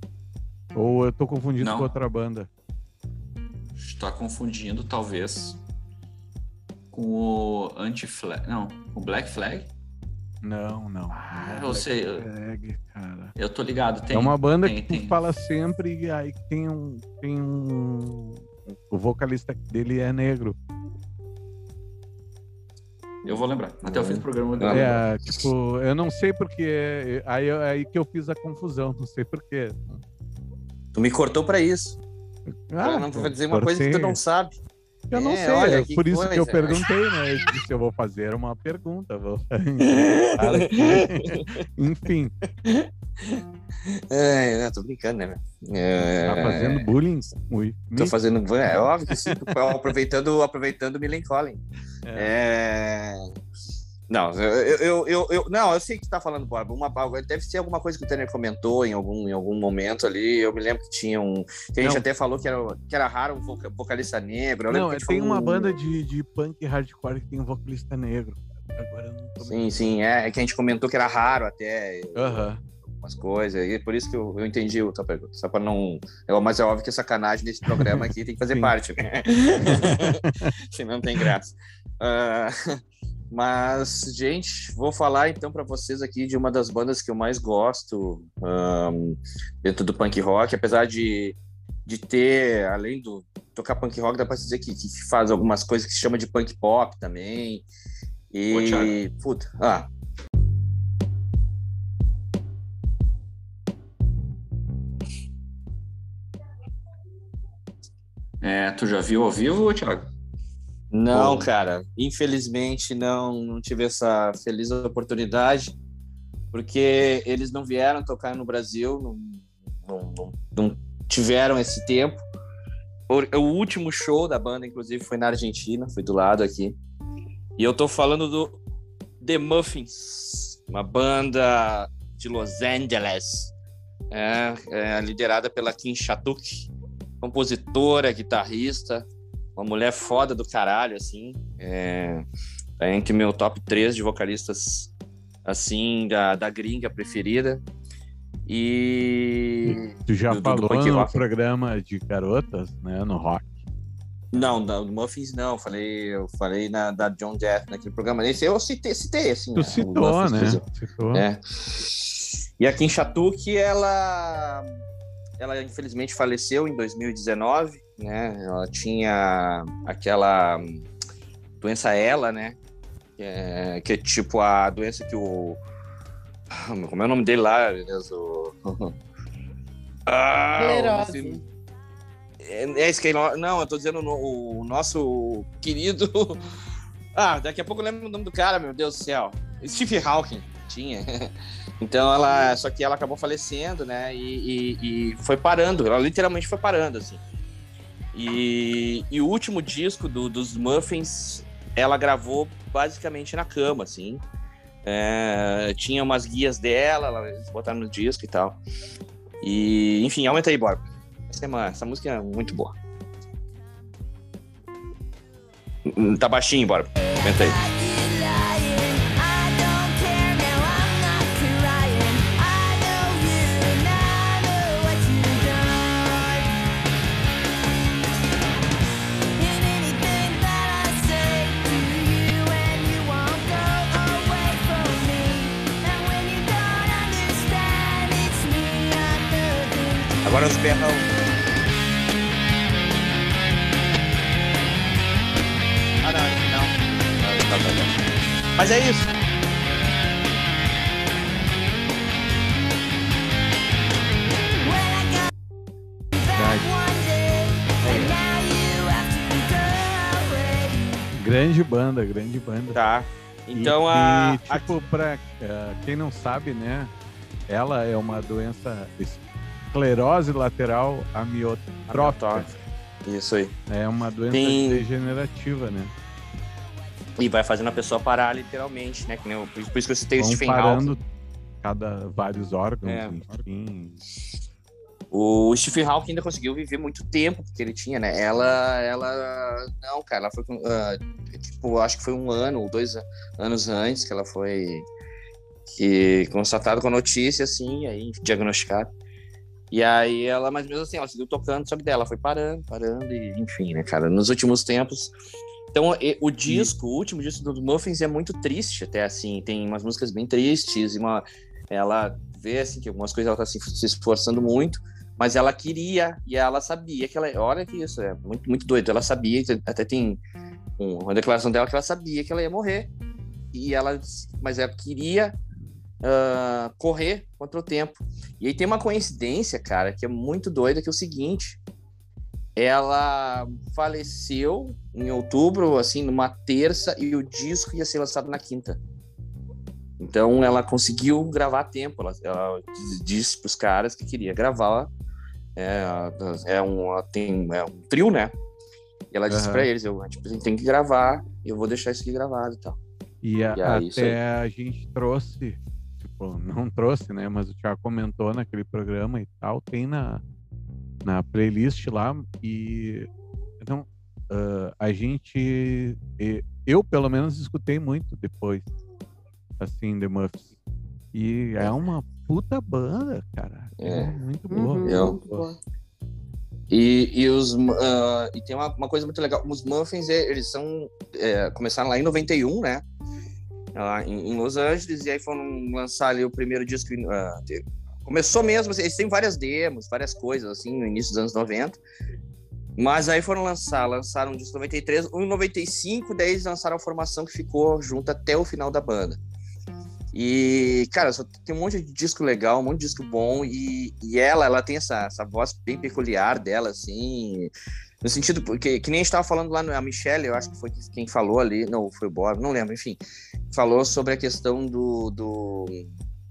Ou eu tô confundindo Não. com outra banda? Está confundindo, talvez, com o Anti-Flag. Não, com o Black Flag? Não, não. Ah, Não é eu sei. Eu, Black Flag, cara. eu tô ligado. Tem, é uma banda tem, que tu tem. fala sempre e aí tem um. Tem um. O vocalista dele é negro. Eu vou lembrar. Até o fim do programa eu. É, tipo, eu não sei porque. Aí, aí que eu fiz a confusão, não sei porquê. Tu me cortou pra isso. pra não pra dizer uma coisa que tu não sabe. Eu não É, sei, olha, é por isso que eu coisa. perguntei, né? Eu disse, eu vou fazer uma pergunta. Vou... Enfim, É, é, tô brincando, né? meu? É, tá fazendo bullying? Ui, Tô fazendo. É óbvio que sim. aproveitando, aproveitando o Millencolin. É... Não, eu, eu, eu, eu- não, eu sei que tu tá falando, Borba. Uma, deve ser alguma coisa que o Tanner comentou em algum, em algum momento ali. Eu me lembro que tinha um. Que a gente Não. até falou que era, que era raro um voca- vocalista negro. Eu Não, é, tem falou uma um- banda de, de punk hardcore que tem um vocalista negro. Agora não Sim, sim, é, é que a gente comentou que era raro até Aham. umas coisas, e por isso que eu, eu entendi a tua pergunta. Só pra não. É, mas é óbvio que a sacanagem desse programa aqui tem que fazer Sim. parte, né? Senão não tem graça. Ah, mas, gente, vou falar então para vocês aqui de uma das bandas que eu mais gosto ahm, dentro do punk rock, apesar de, de ter, além do tocar punk rock, dá pra dizer que, que faz algumas coisas que se chama de punk pop também. Ô, E. Thiago. Puta, ah, É, tu já viu ao vivo, Thiago? Não, cara. Infelizmente não, não tive essa feliz oportunidade, porque eles não vieram tocar no Brasil, não, não- não- não tiveram esse tempo. O, o último show da banda, inclusive, foi na Argentina, foi do lado aqui. E eu tô falando do The Muffins, uma banda de Los Angeles, é, é, liderada pela Kim Shatuk, compositora, guitarrista, uma mulher foda do caralho, assim. É, tá entre meu top 3 de vocalistas, assim, da, da gringa preferida. E. Tu já Do- do- do falou punk no programa de garotas, né? No rock. Não, do Muffins não. Falei, eu falei na, da John Death naquele programa. Esse eu citei, citei assim. Tu o citou, né? Citou. É. E a Kim Shatuk, ela, ela infelizmente faleceu em 2019, né? Ela tinha aquela doença ela, né? Que é, que é tipo a doença que o como é o nome dele lá, o ah, é, é esclerose. Não, eu tô dizendo no- o nosso querido. Ah, daqui a pouco eu lembro o nome do cara, meu Deus do céu. Steve Hawking tinha. Então ela. Só que ela acabou falecendo, né? E, e- e foi parando. Ela literalmente foi parando, assim. E, e o último disco do- dos Muffins, ela gravou basicamente na cama, assim. É, tinha umas guias dela, ela- eles botaram no disco e tal. E, enfim, aumenta aí, Borba. Essa, é uma- essa música é muito boa. Hum, Tá baixinho, Borba. Aumenta aí. Berrão. Ah, não, não. Ah, tá, tá, tá. Mas é isso. Grande banda, grande banda. Tá. Então e, a. e, tipo, pra eh, quem não sabe, né? Ela é uma doença esclerose lateral amiotrófica. Isso aí. É uma doença Tem- degenerativa, né? E vai fazendo a pessoa parar literalmente, né? Eu- por isso que eu citei o Vão Stephen Hawking. parando cada vários órgãos, É. enfim. O Stephen Hawking ainda conseguiu viver muito tempo, porque ele tinha, né? Ela, ela, não, cara, ela foi, uh, tipo, acho que foi um ano ou dois anos antes que ela foi que constatada com a notícia, assim, aí diagnosticada. E aí ela, mas mesmo assim, ela seguiu tocando, só que dela foi parando, parando, e enfim, né, cara, nos últimos tempos. Então, o disco, o último disco dos Muffins é muito triste, até assim, tem umas músicas bem tristes, e uma, ela vê, assim, que algumas coisas ela tá se, se esforçando muito, mas ela queria e ela sabia que ela. Olha que isso, é muito, muito doido. Ela sabia, até tem uma declaração dela que ela sabia que ela ia morrer. E ela, mas ela queria uh, correr contra o tempo. E aí tem uma coincidência, cara, que é muito doida, que é o seguinte. Ela faleceu em outubro, assim, numa terça, e o disco ia ser lançado na quinta. Então ela conseguiu gravar a tempo. Ela, ela disse para os caras que queria gravar é, é, um, tem, é um trio, né? E ela disse uhum. pra eles, eu, tipo, a gente tem que gravar, eu vou deixar isso aqui gravado e tal. E, a, e até a gente trouxe, tipo, não trouxe, né? Mas o Thiago comentou naquele programa e tal, tem na, na playlist lá e então uh, a gente eu pelo menos escutei muito depois assim The Muffs e é uma puta banda, cara. É, é muito boa. Uhum, eu... muito boa. E, e, os, uh, e tem uma, uma, coisa muito legal. Os Muffins, eles são. É, começaram lá em 91, né? Lá em, em, Los Angeles, e aí foram lançar ali o primeiro disco. Uh, começou mesmo, assim, eles têm várias demos, várias coisas, assim, no início dos anos 90. Mas aí foram lançar, lançaram o disco 93, em 95, daí eles lançaram a formação que ficou junto até o final da banda. E, cara, só tem um monte de disco legal, um monte de disco bom, e, e ela, ela tem essa, essa voz bem peculiar dela, assim, no sentido, porque que nem a gente tava falando lá, a Michelle, eu acho que foi quem falou ali, não, foi o Bob, não lembro, enfim, falou sobre a questão do, do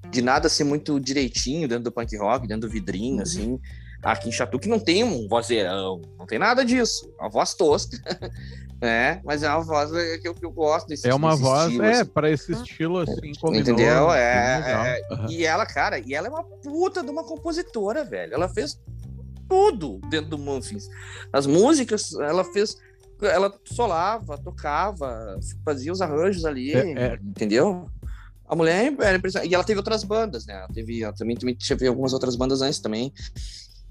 de nada ser muito direitinho dentro do punk rock, dentro do vidrinho, uhum. assim, aqui em Chatu, que não tem um vozeirão, não tem nada disso, uma voz tosca, É, mas é uma voz que eu, que eu gosto desse É uma voz, estilo, é, assim. para esse estilo assim, combinou. Entendeu? É, é uhum. E ela, cara, e ela é uma puta de uma compositora, velho. Ela fez tudo dentro do Muffins. As músicas, ela fez. Ela solava, tocava, fazia os arranjos ali, é, é. entendeu? A mulher era impressionante. E ela teve outras bandas, né? Ela teve, ela também, também teve algumas outras bandas antes também.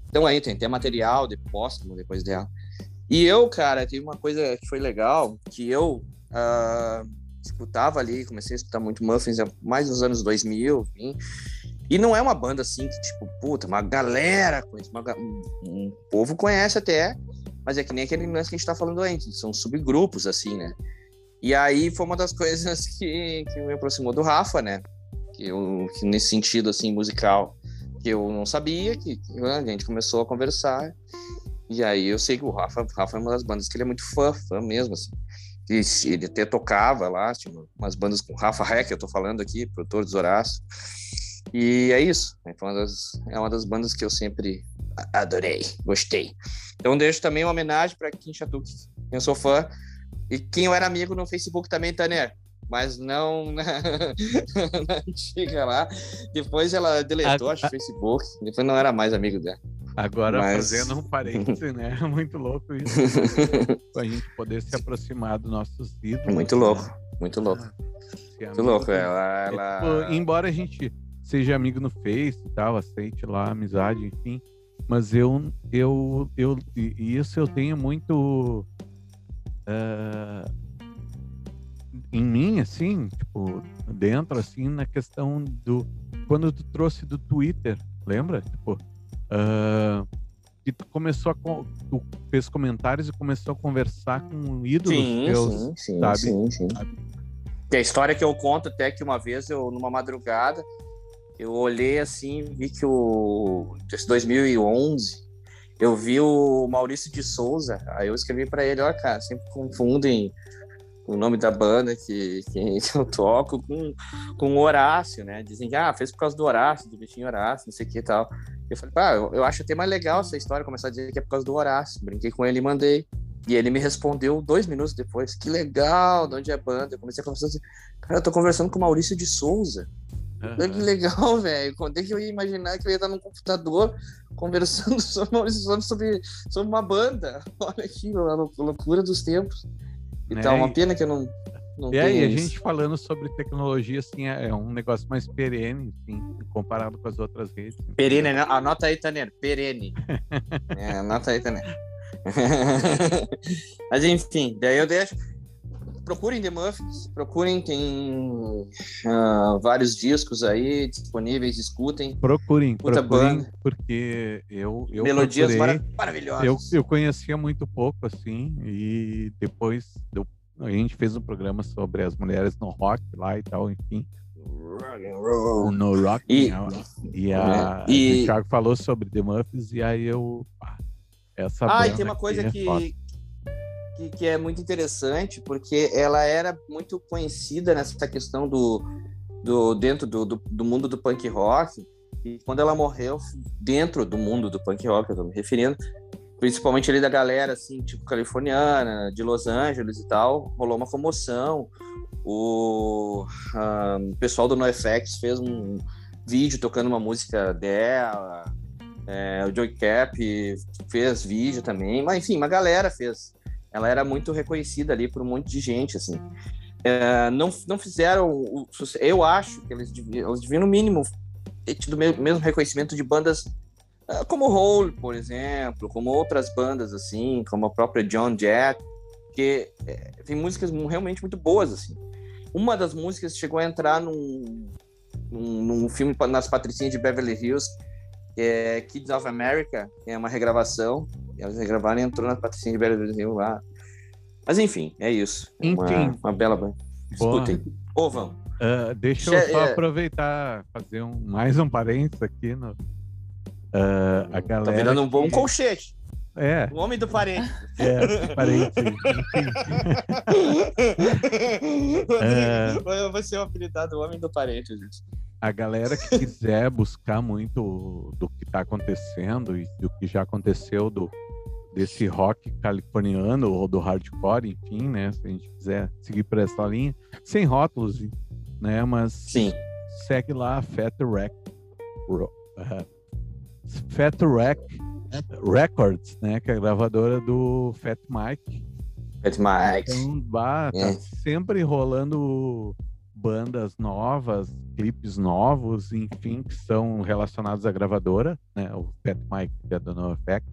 Então aí tem, tem material de póstumo depois dela. E eu, cara, teve uma coisa que foi legal, que eu uh, escutava ali, comecei a escutar muito Muffins mais nos anos 2000, enfim, e não é uma banda assim que, tipo, puta, uma galera conhece, uma, um, povo conhece até, mas é que nem aquele lance que a gente tá falando antes, são subgrupos, assim, né? E aí foi uma das coisas que, que me aproximou do Rafa, né? Que, eu, que nesse sentido, assim, musical, que eu não sabia, que, que a gente começou a conversar, e aí eu sei que o Rafa, Rafa é uma das bandas que ele é muito fã, fã mesmo, assim. Ele, ele até tocava lá, tinha umas bandas com Rafa Heck, eu tô falando aqui, produtor dos Horácio. E é isso. É uma, das, é uma das bandas que eu sempre adorei, gostei. Então deixo também uma homenagem para Kim Chatuk, eu sou fã. E quem eu era amigo no Facebook também, Tanner mas não na, na, antiga lá. Depois ela deletou, a, acho, o Facebook. Depois não era mais amigo dela. Agora, Mas... fazendo um parêntese, né? Muito louco isso. a gente poder se aproximar dos nossos ídolos. Muito né? louco, muito louco. Ah, muito louco. Ela, ela... É, tipo, embora a gente seja amigo no Face e tal, aceite lá a amizade, enfim. Mas eu, eu, eu, isso eu tenho muito uh, em mim, assim, tipo, dentro, assim, na questão do. Quando tu trouxe do Twitter, lembra? Tipo, Uh, e tu começou a tu fez comentários e começou a conversar com ídolos sim, teus, sim, sim, sabe? Sim, sim. Tem a história que eu conto até que uma vez eu numa madrugada eu olhei assim, vi que o esse 2011 eu vi o Maurício de Souza, aí eu escrevi para ele, ó, cara, sempre confundem o nome da banda que, que eu toco com, com Horácio, né? Dizem que ah, fez por causa do Horácio, do bichinho Horácio, não sei o que e tal. Eu falei, pá, eu, eu acho até mais legal essa história, começar a dizer que é por causa do Horácio. Brinquei com ele e mandei. E ele me respondeu dois minutos depois, que legal, de onde é a banda? Eu comecei a conversar assim, cara, eu tô conversando com o Maurício de Souza. Uhum. Que legal, velho. Quando é que eu ia imaginar que eu ia estar num computador conversando sobre, sobre, sobre uma banda. Olha aqui, a loucura dos tempos. Então, é, uma pena que eu não. não e aí, a gente falando sobre tecnologia, assim, é, é um negócio mais perene, assim, comparado com as outras redes. Perene, né? anota aí, Tanner, perene. é, anota aí, Tanner. Mas enfim, daí eu deixo procurem The Muffins, procurem, tem uh, vários discos aí disponíveis, escutem. Procurem, Puta procurem, banda. porque eu, eu Melodias procurei, maravilhosas. Eu, eu conhecia muito pouco, assim, e depois eu, a gente fez um programa sobre as mulheres no rock lá e tal, enfim. No rock. E, né? e, a, é, e... o Thiago falou sobre The Muffins, e aí eu... essa ah, e tem uma coisa é que, que, que, é muito interessante, porque ela era muito conhecida nessa questão do, do dentro do, do, do, mundo do punk rock. E quando ela morreu, dentro do mundo do punk rock, eu tô me referindo, principalmente ali da galera, assim, tipo, californiana, de Los Angeles e tal, rolou uma comoção. O, um, pessoal do NoFX fez um vídeo tocando uma música dela. É, o Joey Cap fez vídeo também, mas enfim, uma galera fez ela era muito reconhecida ali por um monte de gente, assim. É, não, não fizeram o, eu acho que eles deviam, eles deviam no mínimo ter tido o mesmo reconhecimento de bandas uh, como Hole, por exemplo, como outras bandas assim, como a própria John Jett, que é, tem músicas realmente muito boas assim. Uma das músicas chegou a entrar num, num, num filme nas Patricinhas de Beverly Hills, que é Kids of America, que é uma regravação elas regravaram e entrou na patrocínio de Belo Brasil lá. Mas enfim, é isso. Enfim. Uma, uma bela banda. Escutem. Ou vão. Uh, deixa eu só é... aproveitar, fazer um, mais um parênteses aqui. No, uh, a galera tá virando um bom que... colchete. É. O homem do parente. É, parente. uh, Vai ser o apelidado Homem do Parente, gente a galera que quiser buscar muito do que está acontecendo e do que já aconteceu do desse rock californiano ou do hardcore, enfim, né? Se a gente quiser seguir por essa linha, sem rótulos, né? Mas Sim. segue lá Fat Wreck, uh, Fat Wreck Records, né? Que é a gravadora do Fat Mike. Fat Mike. Então, bah, tá é. sempre rolando bandas novas, clipes novos, enfim, que são relacionados à gravadora, né? O Fat Mike que é do NoFX.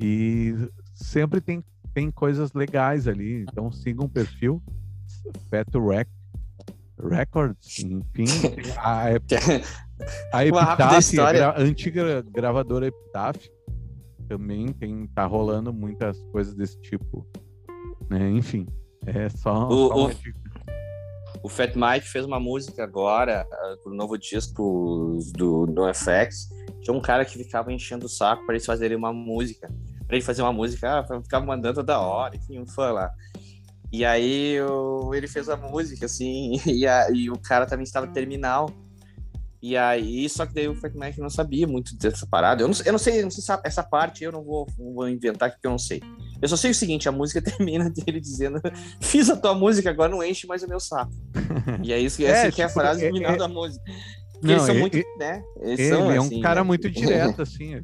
E sempre tem, tem coisas legais ali. Então sigam o perfil Fat Rec Records, enfim. A, a Epitaph, a, antiga gravadora Epitaph, também tem, tá rolando muitas coisas desse tipo. Né? Enfim, é só, o, só o, o Fat Mike fez uma música agora uh, pro novo disco do NoFX. Tinha um cara que ficava enchendo o saco para eles fazerem uma música. Para ele fazer uma música, ah, ficava mandando toda hora, enfim, um fã lá. E aí eu, ele fez a música, assim, e, a, e o cara também estava terminal. E aí, só que daí o Fat Mike não sabia muito dessa parada. Eu não, eu não sei, não sei essa parte eu não vou, vou inventar que eu não sei. Eu só sei o seguinte, a música termina dele dizendo fiz a tua música, agora não enche mais o meu saco. E é isso é, essa tipo, é a tipo, frase é, final é... da música. Não, eles são ele, muito, né? Eles ele são, é um assim, cara né? muito direto, assim,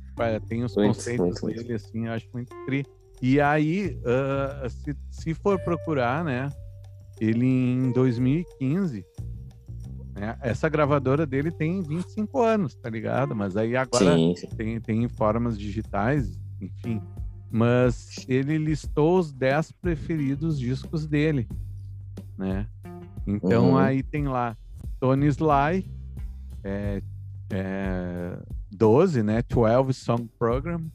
tem os muito, conceitos muito, dele, muito. assim, eu acho muito tri. E aí, uh, se, se for procurar, né, ele em 2015, né, essa gravadora dele tem 25 anos, tá ligado? Mas aí agora sim, sim. Tem, tem formas digitais, enfim, mas ele listou os 10 preferidos discos dele, né? Então uhum. aí tem lá Tony Sly, é, é, 12, né? 12 Song Program,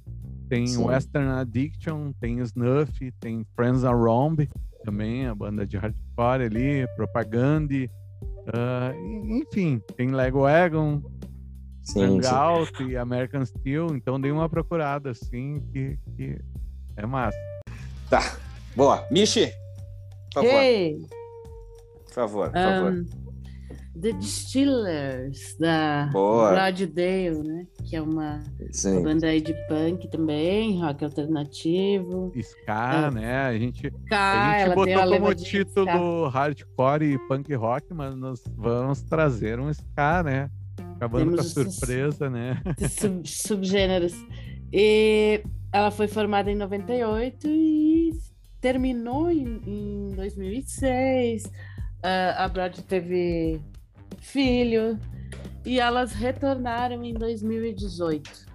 tem Sim. Western Addiction, tem Snuff, tem Friends Around, também a banda de hardcore ali, Propaganda, uh, enfim, tem Lego Egon, Hangout e American Steel, então dei uma procurada assim que, que é massa. Tá, boa. Michi, por favor. Hey. Por favor, por um, favor. The Distillers, da Dale, né? Que é uma, uma, banda aí de punk também, rock alternativo. Ska, uh, né? A gente, ska, a gente botou como título hardcore e punk rock, mas nós vamos trazer um ska, né? Acabando com a surpresa, né? Sub, subgêneros. E ela foi formada em 98 e terminou em, em 2006. Uh, a Brad teve filho e elas retornaram em 2018.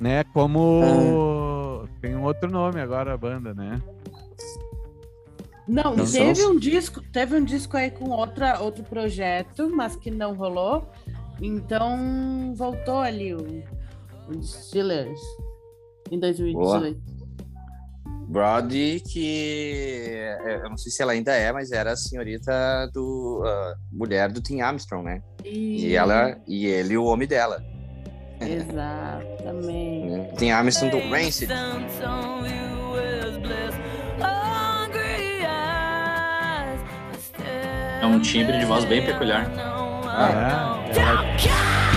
Né, como ah. tem um outro nome agora a banda, né? Não, então, teve um disco, teve um disco aí com outra, outro projeto, mas que não rolou. Então voltou ali o, o Steelers em 2018. Boa. Brody, que é, eu não sei se ela ainda é, mas era a senhorita do uh, mulher do Tim Armstrong, né? E... e ela e ele o homem dela. Exatamente. Tim Armstrong do Rancid. É um timbre de voz bem peculiar. Ah, é. Ela...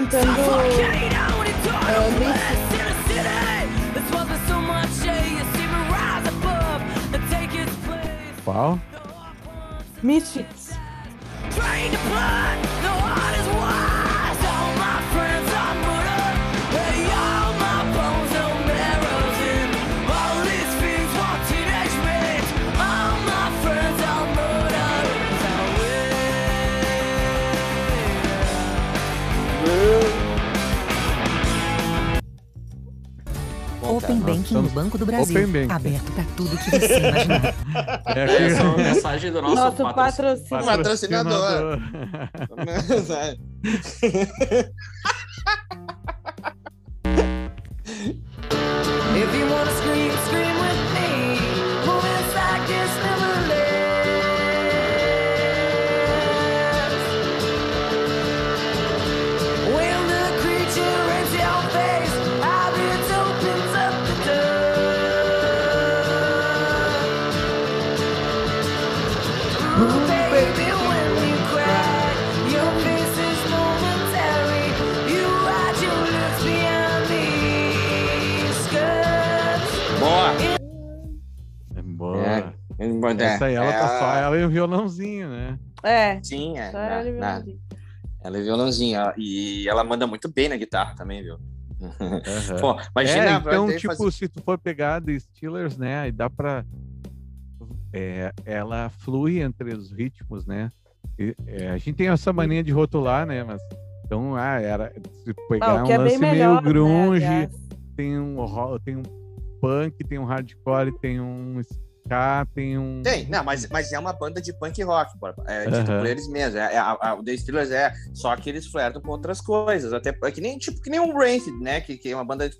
cantando Qual? Misfits. Open Banking no Banco do Brasil. Open Banking. Aberto para tudo que você imaginar. É, aqui... Essa é uma mensagem do nosso, nosso patrocinador. patrocinador. Essa aí, ela é, tá só ela e o violãozinho, né? É. Sim, é. Só ela e o violãozinho. Ela e violãozinho. E ela manda muito bem na guitarra também, viu? Uhum. Pô, imagina. É, então, tipo, fazer... se tu for pegar The Steelers, né? Aí dá pra. É, ela flui entre os ritmos, né? E, é, a gente tem essa mania de rotular, né? Mas então, ah, era se pegar ah, um é lance melhor, meio né, grunge, né, tem um tem um punk, tem um hardcore, tem um ska, tem um. Tem, não, mas, mas é uma banda de punk rock, é dito por eles mesmos. É, é, a, a, o The Steelers é, só que eles flertam com outras coisas. Até é que nem, tipo, que nem um Rancid, né? Que, que é uma banda.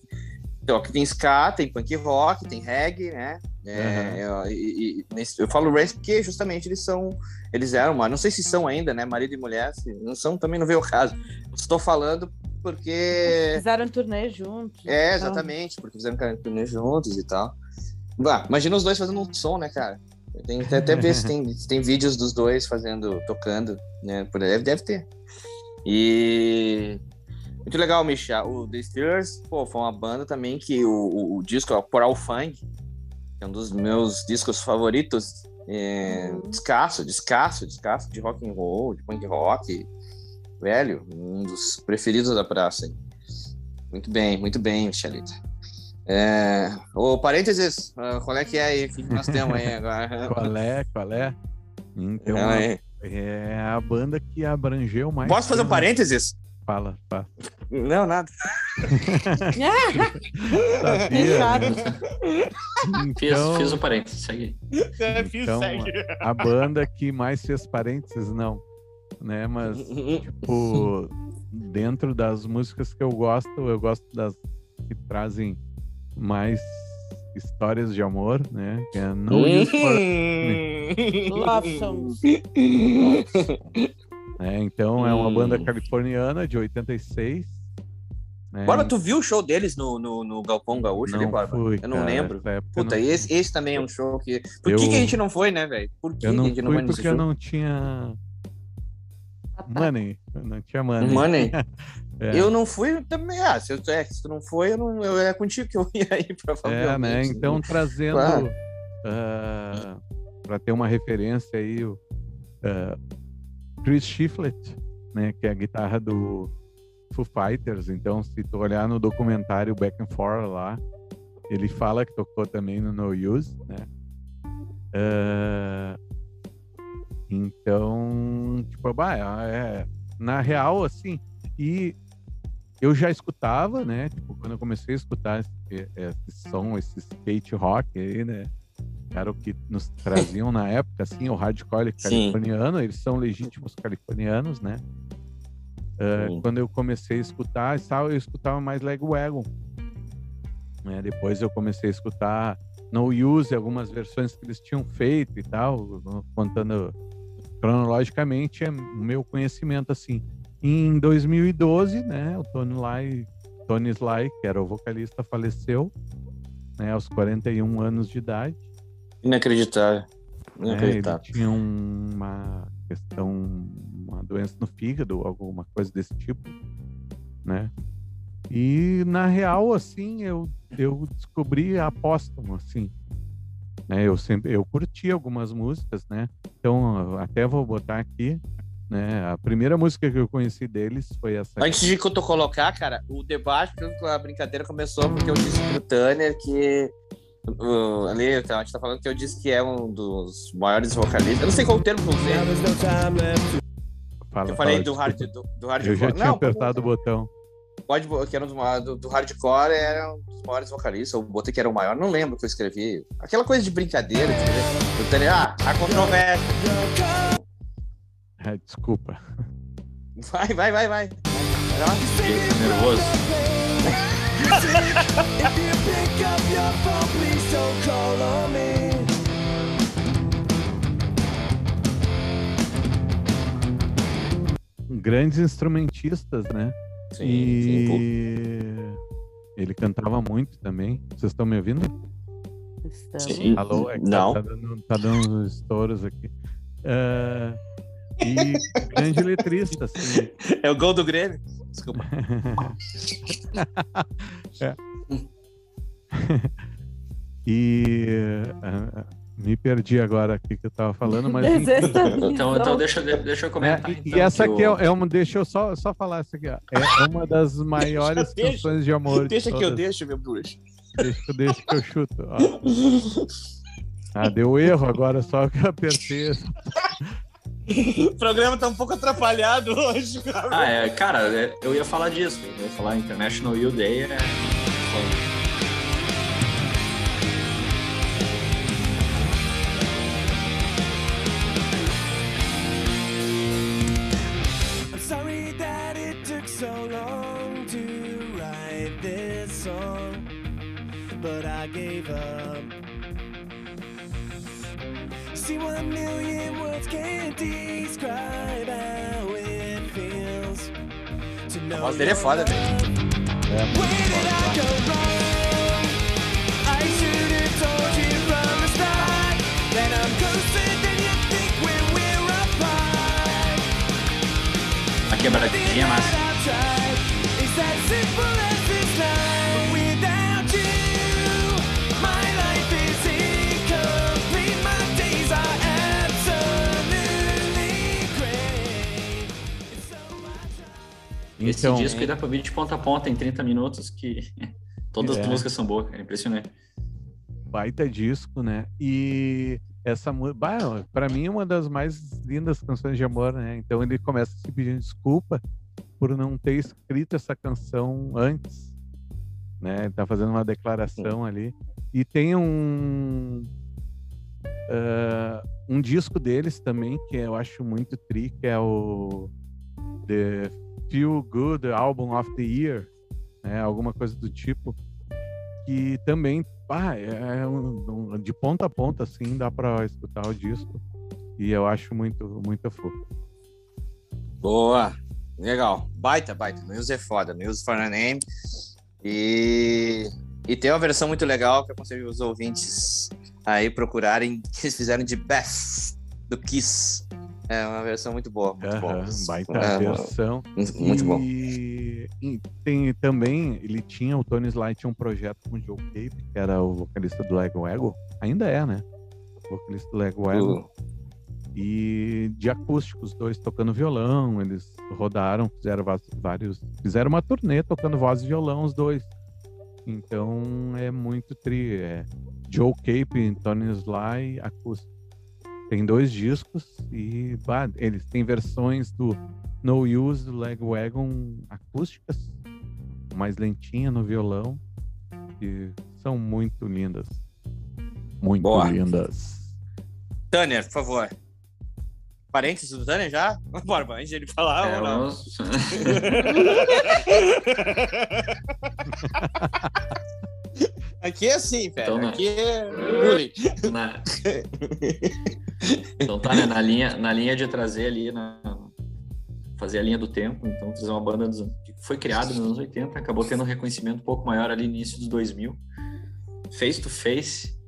Então, que tem ska, tem punk rock, tem reggae, né? É, uhum. eu, e, eu, falo Rancid porque justamente eles são. Eles eram, mas não sei se são ainda, né? Marido e mulher, se não são, também não veio o caso. Estou falando porque. Fizeram turnê juntos. É, então. exatamente, porque fizeram turnê juntos e tal. Imagina os dois fazendo um som, né, cara? Tem até, até ver se tem, se tem vídeos dos dois fazendo, tocando, né? Deve, deve ter. E muito legal, Misha. O The Steelers, pô, foi uma banda também que o, o, o disco, o Coral Fang, é um dos meus discos favoritos. É, descasso, descasso, descasso de rock and roll, de punk rock. Velho, um dos preferidos da praça. Muito bem, muito bem, Michelita. É... Ô, parênteses, ah, qual é que é aí? O que nós temos aí agora? qual é, qual é? Então, é, é a banda que abrangeu mais. Posso fazer um parênteses? Fala, fala. Não, nada. então, fiz, fiz o parênteses, segue. Então, a banda que mais fez parênteses, não. Né, mas, tipo, dentro das músicas que eu gosto, eu gosto das que trazem mais histórias de amor, né? Que é for... Love songs. É, então é uma banda californiana de 86. Né? Bora, tu viu o show deles no, no, no Galpão Gaúcho não ali, Bora? Fui, eu não cara, lembro. Puta, não... esse, esse também é um show que. Por eu... que, que a gente não foi, né, velho? Por que, eu não a gente não foi porque eu não tinha. Money. Não tinha money. Money? é. Eu não fui também. Ah, se, eu, é, se tu não foi, eu, não, eu é contigo que eu ia aí, provavelmente. É, né? Então, trazendo. Claro. Uh, ah, para ter uma referência aí, o uh, Chris Shiflett, né? Que é a guitarra do Foo Fighters. Então, se tu olhar no documentário Back and Forth lá, ele fala que tocou também no No Use, né? Uh, então, tipo, bah, é, na real, assim, e eu já escutava, né? Tipo, quando eu comecei a escutar esse, esse som, esse skate rock aí, né? Era o que nos traziam na época, assim, o hardcore californiano, Sim. eles são legítimos californianos, né? Uh, quando eu comecei a escutar, eu escutava mais Legwagon. Né? Depois eu comecei a escutar No Use, algumas versões que eles tinham feito e tal, contando cronologicamente é o meu conhecimento assim. Em 2012, né, o Tony Sly, Tony Sly, que era o vocalista, faleceu, né, aos 41 anos de idade. Inacreditável. Inacreditável. É, ele tinha uma questão, uma doença no fígado, alguma coisa desse tipo, né? E na real, assim, eu, eu descobri a Apóstolo, assim, né? Eu sempre eu curti algumas músicas, né? Então até vou botar aqui, né? A primeira música que eu conheci deles foi essa. Antes de tu colocar, cara, o debate, a brincadeira começou porque eu disse pro Tanner que uh, ali, a gente tá falando que eu disse que é um dos maiores vocalistas. Eu não sei qual o termo que eu usei. Fala, eu falei do hard do, do hard Eu já tinha não, apertado o botão pode que era um do, do, hardcore era um dos maiores vocalistas, ou botei que era o maior, não lembro o que eu escrevi. Aquela coisa de brincadeira, do Tele, ah, a controvérsia. É, desculpa. Vai, vai, vai, vai. Fiquei nervoso. Grandes instrumentistas, né? Sim, e sim, ele cantava muito também. Vocês estão me ouvindo? Estamos. Sim. Alô? É tá, Não. Tá, dando, tá dando estouros aqui. Uh, e grande letrista, assim. É o gol do Grêmio? Desculpa. é. e uh, me perdi agora aqui que eu estava falando, mas. então, então deixa, deixa eu comentar. É, então, e essa aqui é, é, uma. Deixa eu só, só falar essa aqui, ó. É uma das maiores deixa, canções de amor. Deixa de que eu deixo, meu bruxo. Deixa, deixa que eu chuto. Ó. Ah, deu erro agora, só que eu apertei. O programa tá um pouco atrapalhado hoje, cara. Ah, é, cara, é, eu ia falar disso. Eu ia falar International Youth Day é. I gave up. See, one million words can't describe how it feels to know. A voz dele é foda, velho. É. Where did I go Line? Esse então, disco aí dá pra vir de ponta a ponta em 30 minutos, que todas é. as músicas são boas, é impressionante. Baita disco, né? E essa música, para mim, é uma das mais lindas canções de amor, né? Então ele começa se pedindo desculpa por não ter escrito essa canção antes, né? Ele tá fazendo uma declaração ali. E tem um uh, um disco deles também que eu acho muito tri, que é o The Feel Good Album of the Year, né, alguma coisa do tipo, que também ah, é um, um, de ponta a ponta assim dá para escutar o disco e eu acho muito muito fofo. Boa. Legal. Baita, baita. News é foda. News for a name. E, e tem uma versão muito legal que eu aconselho os ouvintes aí procurarem, que eles fizeram de Beth, do Kiss. É uma versão muito boa. Muito boa. baita É, versão. Muito bom. E, e tem também, ele tinha, o Tony Sly tinha um projeto com o Joe Cape, que era o vocalista do Lego Ego. Ainda é, né? O vocalista do Lego Ego. O- E de acústico, os dois tocando violão, eles rodaram, fizeram vários. Fizeram uma turnê tocando voz e violão, os dois. Então é muito tri. É Joe Cape e Tony Sly acústico. Tem dois discos e bah, eles têm versões do No Use do Lagwagon acústicas, mais lentinha no violão, e são muito lindas. Muito Boa. lindas. Tanner, por favor. Parênteses do Tanner já? Bora, antes de ele falar É, ou não? vamos- Aqui é assim, velho. Então, né? Aqui é bullying. na- Então tá, né? Na linha, na linha de trazer ali, na... fazer a linha do tempo, então trazer uma banda dos... que foi criada nos anos 80, acabou tendo um reconhecimento um pouco maior ali no início dos 2000. Face to Face.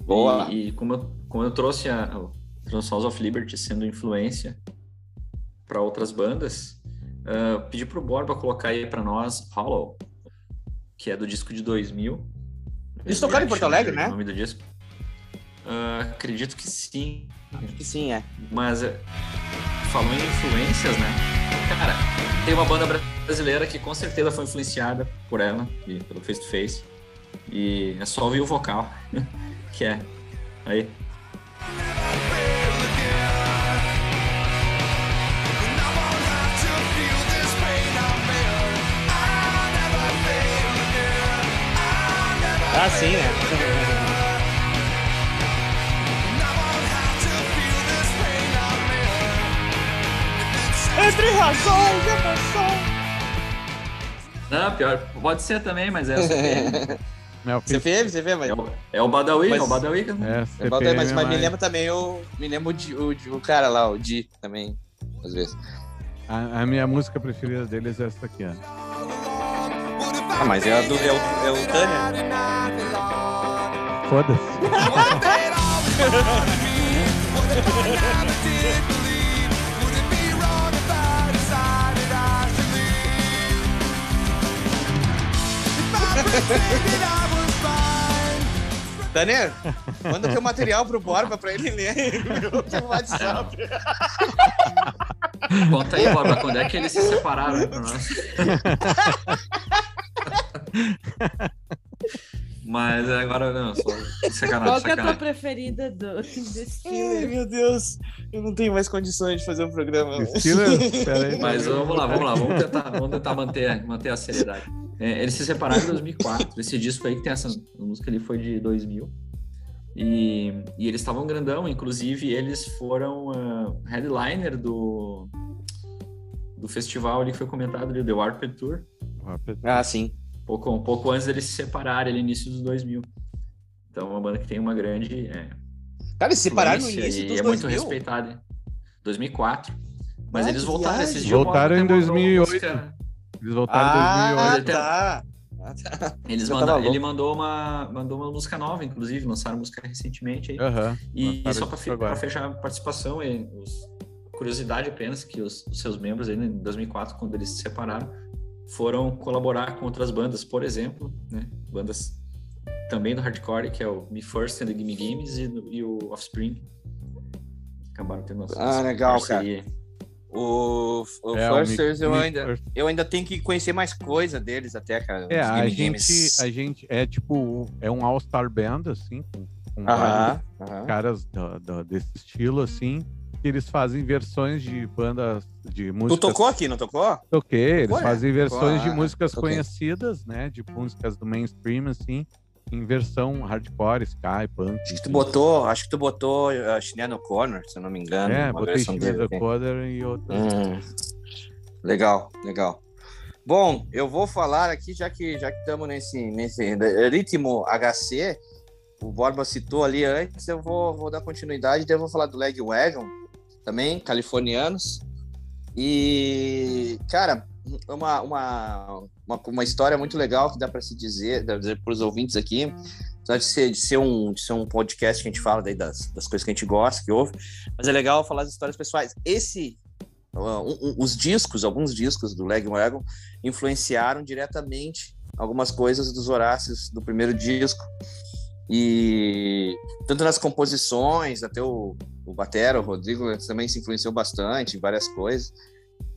Boa. E, e como, eu, como eu trouxe a, o Transons of Liberty sendo influência para outras bandas, ah, pedi pro Borba colocar aí para nós Hollow, que é do disco de 2000. Eles tocaram em Porto Alegre, né? O nome do disco. Ah, acredito que sim, Acho que sim, é. mas é, falou em influências, né? Cara, tem uma banda brasileira que com certeza foi influenciada por ela, e pelo Face to Face. E é só ouvir o vocal, que é. Aí. Ah, sim, né? Entre razões e emoções. Não, pior, pode ser também, mas é a CPM. É o Você vê, você vê, mas. é, o, é o Badawi, Mas- é o Badawi. que- É, É CPM, Baldé, mas, mas me lembra também o. Me lembra o, Di- o, Di- o cara lá, o Di também, às vezes. A, a minha música preferida deles é essa aqui, ó. Ah, mas é, a do, é, o, é o Tânia. Foda-se. Tânia, manda teu material pro Borba pra ele ler no WhatsApp. Conta aí, Borba, quando é que eles se separaram aí pra nós? Mas agora não, só sacanagem, Qual que é a tua preferida do, desse Ai, meu Deus, eu não tenho mais condições de fazer um programa. Mas vamos lá, vamos lá, vamos tentar, vamos tentar manter, manter a seriedade. É, eles se separaram em 2004. Esse disco aí que tem essa música ali foi de 2000. E, e eles estavam grandão, inclusive eles foram ah, headliner do, do festival ali que foi comentado ali, The Warped Tour. Ah, sim. Pouco, um pouco antes deles se separarem, ali, início dos 2000. Então, é uma banda que tem uma grande é, Cara, eles se separaram no início e dos é muito 2000. respeitada. 2004. Mas Ah, eles voltaram viagem. esses dias. Voltaram em até mandou uma 2008. música- Eles voltaram Ah, em 2008. Ele tem- tá. Ah, tá. Eles manda- ele mandou uma, mandou uma música nova, inclusive, lançaram música recentemente aí. Aham. E lançaram só para fechar a participação, é, os- curiosidade apenas que os, os seus membros aí, né, em 2004, quando eles se separaram, foram colaborar com outras bandas, por exemplo, né, bandas também do hardcore, que é o Me First and the Gimme Games e, do- e o Offspring. Acabaram tendo essa Ah, legal, parceria. O, o É, o Firsters, Mick- eu, ainda, First. eu ainda tenho que conhecer mais coisa deles até, cara. É, a gente, Games. a gente é tipo, é um all-star band, assim, com, com vários Aham, aham. caras da- da- desse estilo, assim, que eles fazem versões de bandas de Tu músicas. tocou aqui, não tocou? Toquei, eles Tocou, fazem versões de músicas toquei. conhecidas, né, de músicas do mainstream, assim, em versão hardcore, sky, punk. Acho que tu botou, acho que tu botou uh, Shinano Corner, se eu não me engano. É, botei Chinesa aqui. Coder e outras. Hum. Legal, legal. Bom, eu vou falar aqui, já que já que estamos nesse, nesse ritmo HC, o Borba citou ali antes, eu vou, vou dar continuidade, daí eu vou falar do Leg Wagon, também, californianos. E, cara, uma, uma, uma, uma história muito legal que dá para se dizer, dizer para os ouvintes aqui, de ser, de, ser um, de ser um podcast que a gente fala das, das coisas que a gente gosta, que ouve, mas é legal falar as histórias pessoais. Esse, uh, um, os discos, alguns discos do Leg Wagon influenciaram diretamente algumas coisas dos Horácios do primeiro disco. E tanto nas composições, até o, o Batera, o Rodrigo também se influenciou bastante em várias coisas.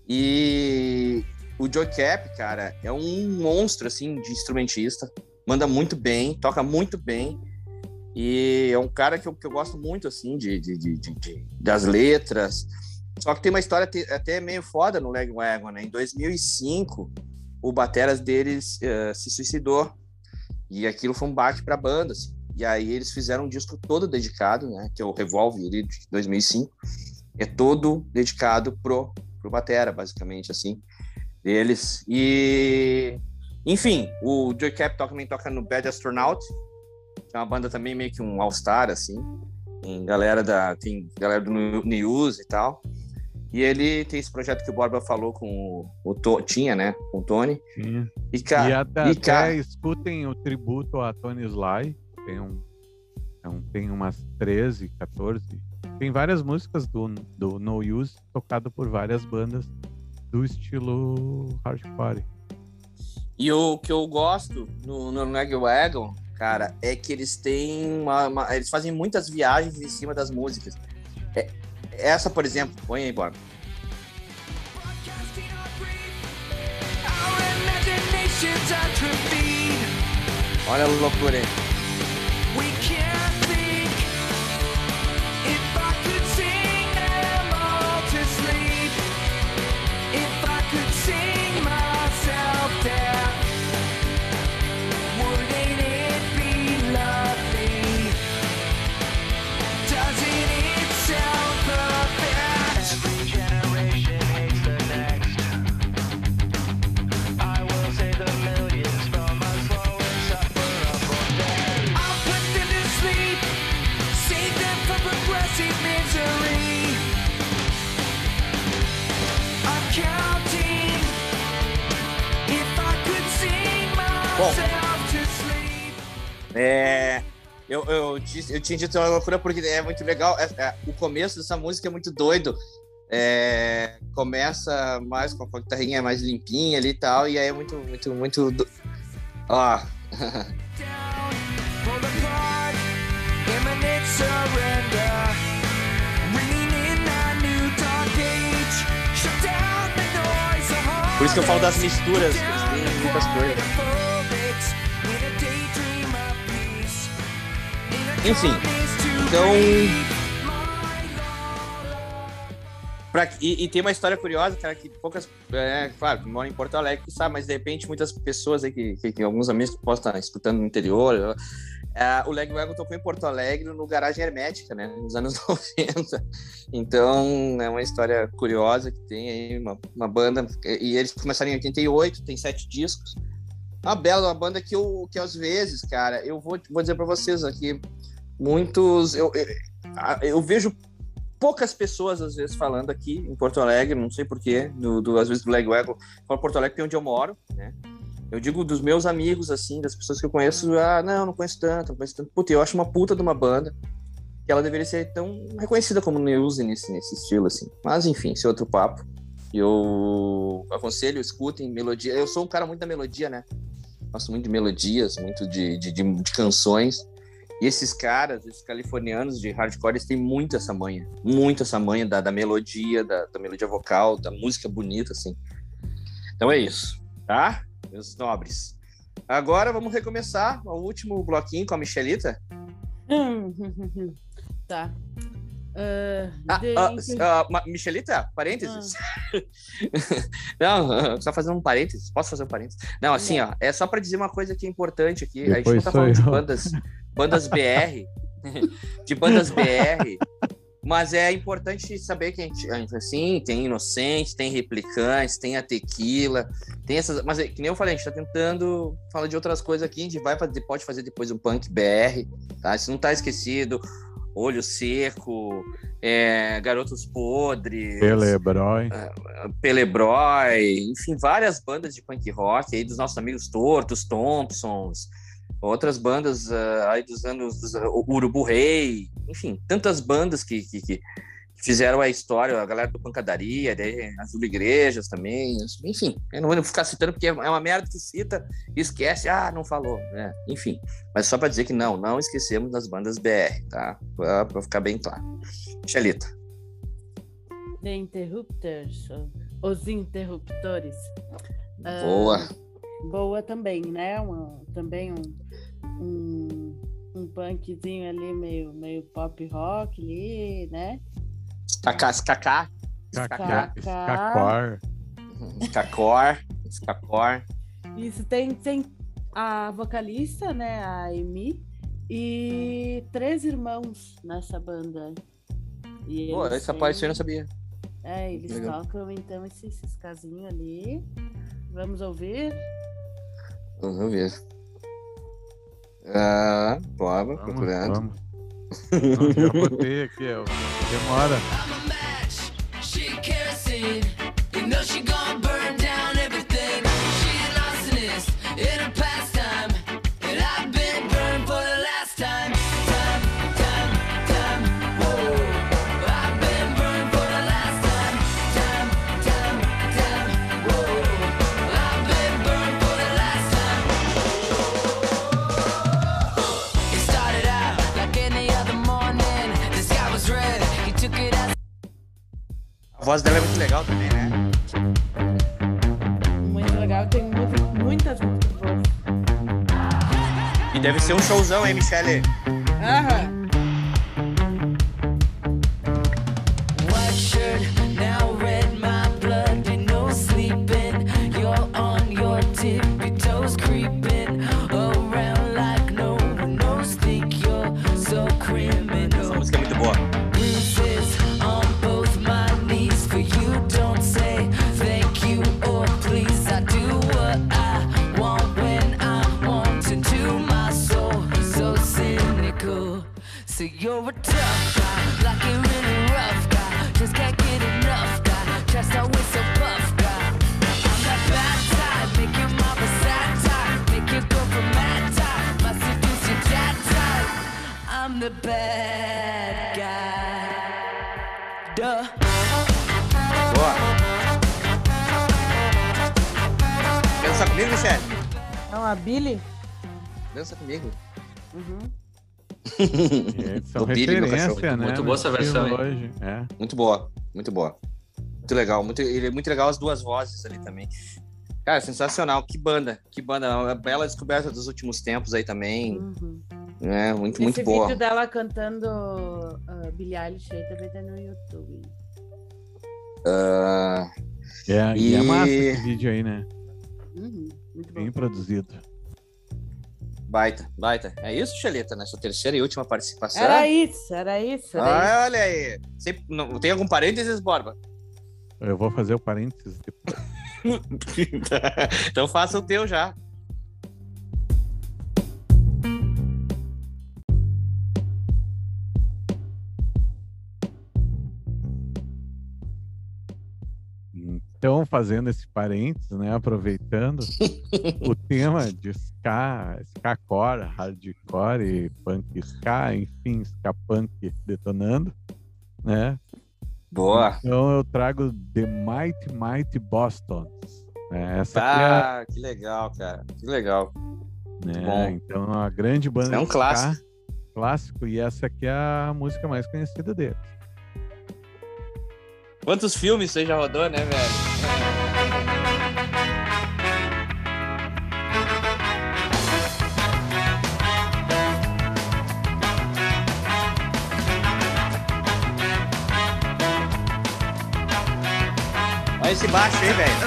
E o Joe Cap, cara, é um monstro assim de instrumentista, manda muito bem, toca muito bem. E é um cara que eu, que eu gosto muito assim de, de, de, de, das letras. Só que tem uma história até meio foda no Leg Wagon, né? Em 2005, o bateras deles uh, se suicidou. E aquilo foi um baque para a banda, assim. E aí eles fizeram um disco todo dedicado, né? Que é o Revolve de 2005. É todo dedicado pro, pro batera, basicamente, assim, deles. E... Enfim, o Joy Cap também toca no Bad Astronaut, que é uma banda também meio que um all-star, assim. Tem galera, da, tem galera do News e tal. E ele tem esse projeto que o Borba falou com o, o tinha, né? Com o Tony. Tinha. E, ca... e até, e até escutem o tributo a Tony Sly. Tem é um, tem umas 13, 14. Tem várias músicas do, do No Use tocado por várias bandas do estilo hardcore. E o que eu gosto no, no Wagon, cara, é que eles têm uma, uma, Eles fazem muitas viagens em cima das músicas. É, essa, por exemplo, põe aí, Borba. Olha a loucura aí. É, eu, eu, eu tinha dito uma loucura porque é muito legal. É, é, o começo dessa música é muito doido. É, começa mais com a guitarrinha mais limpinha ali e tal, e aí é muito, muito, muito. Do... Ó. Por isso que eu falo das misturas, eles têm muitas coisas. Enfim, então. Pra, e, e, tem uma história curiosa, cara, que poucas. É, claro, que moram em Porto Alegre, sabe, mas de repente muitas pessoas aí, que, que, que alguns amigos que possam estar escutando no interior. É, o Leg Wagon tocou em Porto Alegre no Garagem Hermética, né, nos anos 90. Então, é uma história curiosa que tem aí, uma, uma banda. E eles começaram em 88, tem sete discos. Uma bela, uma banda que, eu, que às vezes, cara, eu vou, vou dizer para vocês aqui, muitos. Eu, eu, eu, vejo poucas pessoas, às vezes, falando aqui em Porto Alegre, não sei porquê, do, do, às vezes do Legwego, falo Porto Alegre, que é onde eu moro, né? Eu digo dos meus amigos, assim, das pessoas que eu conheço, ah, não, não conheço tanto, não conheço tanto. Puta, eu acho uma puta de uma banda que ela deveria ser tão reconhecida como Neuse nesse, nesse estilo, assim. Mas, enfim, esse é outro papo. Eu aconselho, escutem melodia. Eu sou um cara muito da melodia, né? Gosto muito de melodias, muito de, de, de, de canções. E esses caras, esses californianos de hardcore, eles têm muito essa manha. Muito essa manha da, da melodia, da, da, melodia vocal, da música bonita, assim. Então é isso, tá? Meus nobres. Agora vamos recomeçar o último bloquinho com a Michelita. tá. Uh, ah, uh, uh, Michelita, parênteses? Ah. não, só fazer um parênteses. Posso fazer um parênteses? Não, assim, ó, é só para dizer uma coisa que é importante aqui. Depois a gente não tá falando eu. de bandas, bandas BR, de bandas BR, mas é importante saber que a gente, assim, tem Inocente, tem Replicantes, tem a Tequila, tem essas. Mas que nem eu falei, a gente tá tentando falar de outras coisas aqui, a gente vai fazer, pode fazer depois um punk BR, tá? Isso não tá esquecido Olho Seco, é, Garotos Podres, Pelebrói. Uh, Pelebrói, enfim, várias bandas de punk rock aí dos nossos amigos Tortos, Thompsons, outras bandas uh, aí dos anos dos, uh, Urubu Rei, enfim, tantas bandas que, que, que, fizeram a história, a galera do Pancadaria, daí, Azul Igrejas também, enfim, eu não vou ficar citando porque é uma merda que cita e esquece, ah, não falou, né? Enfim, mas só para dizer que não, não esquecemos das bandas BR, tá? Para ficar bem claro. Xelita. The Interrupters, os interruptores. Boa. Uh, boa também, né? Uma, também um, um, um punkzinho ali, meio, meio pop rock ali, né? Skakar. Skakar. Skakor. Skakor. Skakor. Isso, tem, tem a vocalista, né, a Amy, e três irmãos nessa banda. E Pô, essa têm... parte eu não sabia. É, eles Legal. tocam então esse, esses casinhos ali. Vamos ouvir? Vamos ouvir. Ah, bora, procurando. Vamos. Não, já botei aqui, ó. demora. Voz dela é muito legal também, né? Muito legal, tem muitas músicas boas. E deve ser um showzão, hein, Michele? Aham. são O Billy, meu cachorro. referência, né? Muito boa essa versão, hein? É. Muito boa, muito boa. Muito legal, muito, ele é muito legal as duas vozes ali também. Cara, sensacional, que banda, que banda, uma bela descoberta dos últimos tempos aí também, Uhum. né? Muito, Esse muito boa. vídeo dela cantando uh, Billie Eilish aí também tá no YouTube. Ah, É, e... é massa esse vídeo aí, né? Uhum. Muito bom. Bem produzido. Baita, baita. É isso, Xelita, nessa terceira e última participação? Era isso, era isso. Era isso. Ah, olha aí. Sempre- não, tem algum parênteses, Borba? Eu vou fazer o parênteses depois. então faça o teu já. Então, fazendo esse parênteses, né? Aproveitando o tema de ska, ska-core, hardcore, punk ska, enfim, ska punk detonando, né? Boa. Então eu trago The Mighty Mighty Bostons. Né? Essa é Ah, que legal, cara. Que legal. né? bom. Então, é uma grande banda É um ska, clássico. clássico, e essa aqui é a música mais conhecida deles. Quantos filmes você já rodou, né, velho? Olha esse baixo aí, velho.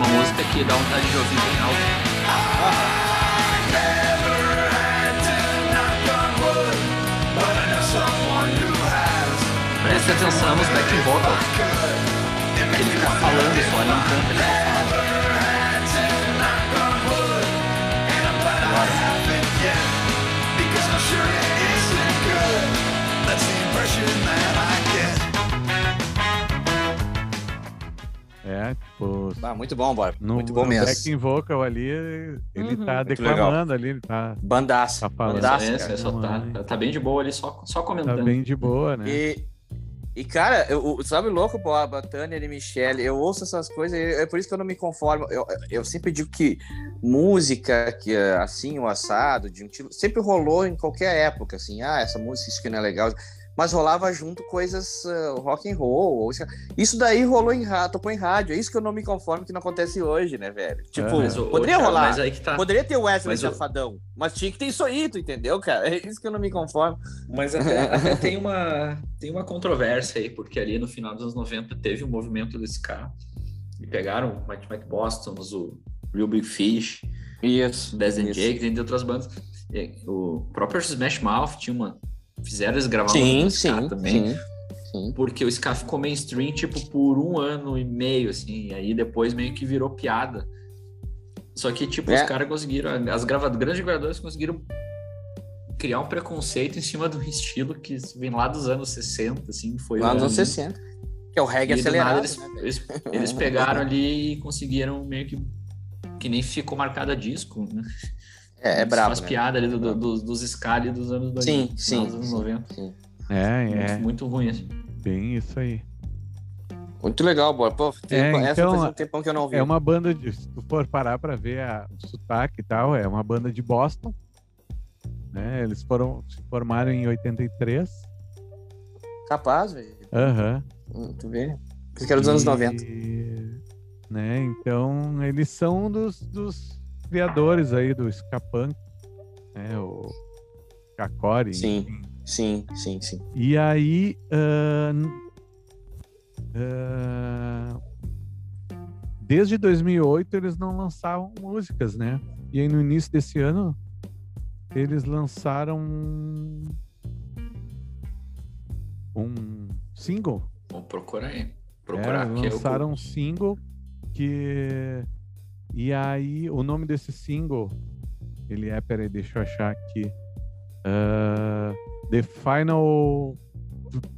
Uma música que dá vontade de ouvir bem alto. Preste atenção nos back vocal. Ele fica falando só, ele não canta, ele só fala. Because tipo. Ah, muito bom, Borba. No, muito bom mesmo. backing vocal ali, ele Uhum. tá declamando ali, ele tá, Bandaça. tá falando. Bandaça, cara. essa, tá, tá- tá bem de boa ali, só, só Tá comentando. bem de boa, né? E, e cara, eu, sabe o louco, Boba, Tanner e Michelle? Eu ouço essas coisas, e é por isso que eu não me conformo. Eu, eu sempre digo que música que é assim, o assado, de um tipo, sempre rolou em qualquer época, assim, ah, essa música, isso que não é legal. Mas rolava junto coisas uh, rock and roll. ou isso- daí rolou em rádio, tocou em rádio. É isso que eu não me conformo que não acontece hoje, né, velho? Tipo, ô, poderia Thiago, rolar. Mas aí que tá. Poderia ter o Wesley Mas o- Safadão, mas tinha que ter isso aí, tu entendeu, cara? É isso que eu não me conformo. Mas até, até tem, uma, tem uma controvérsia aí, porque ali no final dos anos 90 teve um movimento desse cara. E pegaram o Mike, Mike Boston, o Real Big Fish, Isso. o Death and. Jake, entre outras bandas. O próprio Smash Mouth tinha uma. Fizeram eles gravar Sim, ska sim, também. sim. Sim. Porque o ska ficou mainstream, tipo, por um ano e meio, assim. E aí depois meio que virou piada. Só que, tipo, É. os caras conseguiram. As grava, grandes gravadoras conseguiram criar um preconceito em cima do estilo que vem lá dos anos 60, assim. Foi Lá um- anos 60. Que é o reggae e do acelerado. nada eles, né, eles, eles pegaram ali e conseguiram meio que. Que nem ficou marcado a disco. Né? É, é brabo. Faz né? piada ali do, É do- brabo. dos, dos ska ali dos anos 2000, Sim, sim. dos anos sim, 90. sim. É, Muito, é, muito ruim, assim. bem isso aí. Muito legal, Bora. Pô, tem, É, essa então, faz um tempão que eu não ouvi. É uma banda de. Se tu for parar pra ver a, o sotaque e tal, é uma banda de Boston. Né? Eles foram se formaram em 83. Capaz, velho. Aham. Hum, Tu vê? Pensei que era dos anos E, 90. Né? Então, eles são dos, dos criadores aí do ska punk, né? O Kakori. Sim. Sim, sim, sim. E aí. ahn, ah, desde 2008 eles não lançavam músicas, né? E aí no início desse ano eles lançaram um, um single. Vamos procurar aí. É, Procurar. eu- lançaram um single que. E aí, o nome desse single, ele é, peraí, deixa eu achar aqui. Ah, The Final.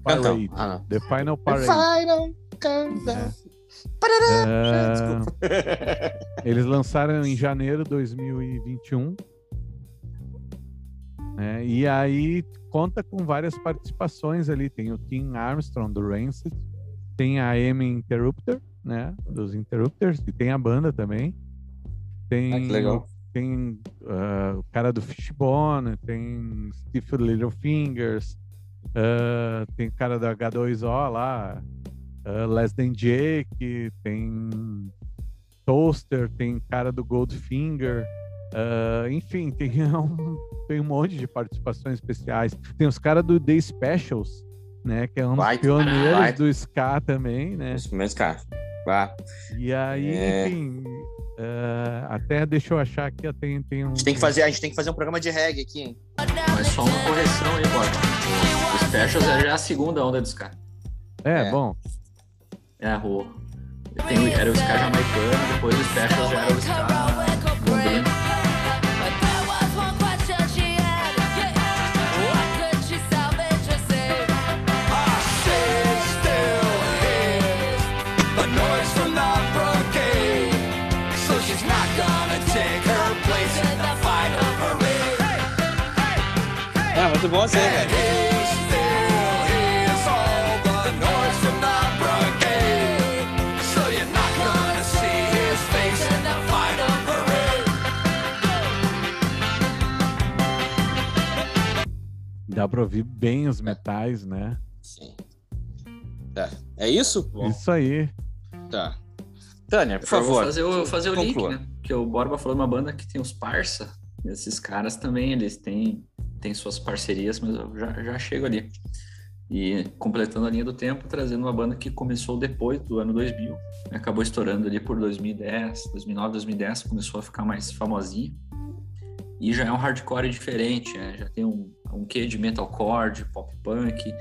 Parade. Ah. The Final Parade. Final Countdown. Ah, Desculpa. eles lançaram em janeiro de 2021. né? E aí conta com várias participações ali. Tem o Tim Armstrong do Rancid, tem a Amy Interrupter, né? Dos Interrupters, e tem a banda também. Tem, Ah, que legal. tem ah, o cara do Fishbone, tem Steve Littlefingers, ah, tem o cara da H2O lá, uh, Less Than Jake, tem Toaster, tem cara do Goldfinger, ah, enfim, tem um, tem um monte de participações especiais. Tem os caras do The Specials, né? Que é um dos Baita, pioneiros do ska também, né? Isso mesmo, cara. E aí, É. enfim, ah, até deixa eu achar aqui, tem, tem um. A gente tem que fazer, a gente tem que fazer um programa de reggae aqui, hein? Mas só uma correção aí, Borba. O Specials é já a segunda onda do Ska. É, É. bom. É, o, tem, o- era o Ska jamaicano, depois o Specials já era o Ska in the final parade. Dá pra ouvir bem os metais, né? Sim. Tá. É isso? Bom. Isso aí. Tá. Tânia, por Eu vou favor. fazer o, fazer o link, né? Que o Borba falou de uma banda que tem os parça. Esses caras também, eles têm, têm suas parcerias, mas eu já, já chego ali. E completando a linha do tempo, trazendo uma banda que começou depois do ano 2000. Acabou estourando ali por 2010, 2009, 2010, começou a ficar mais famosinha. E já é um hardcore diferente, né? já tem um, um quê de metalcore, de pop punk.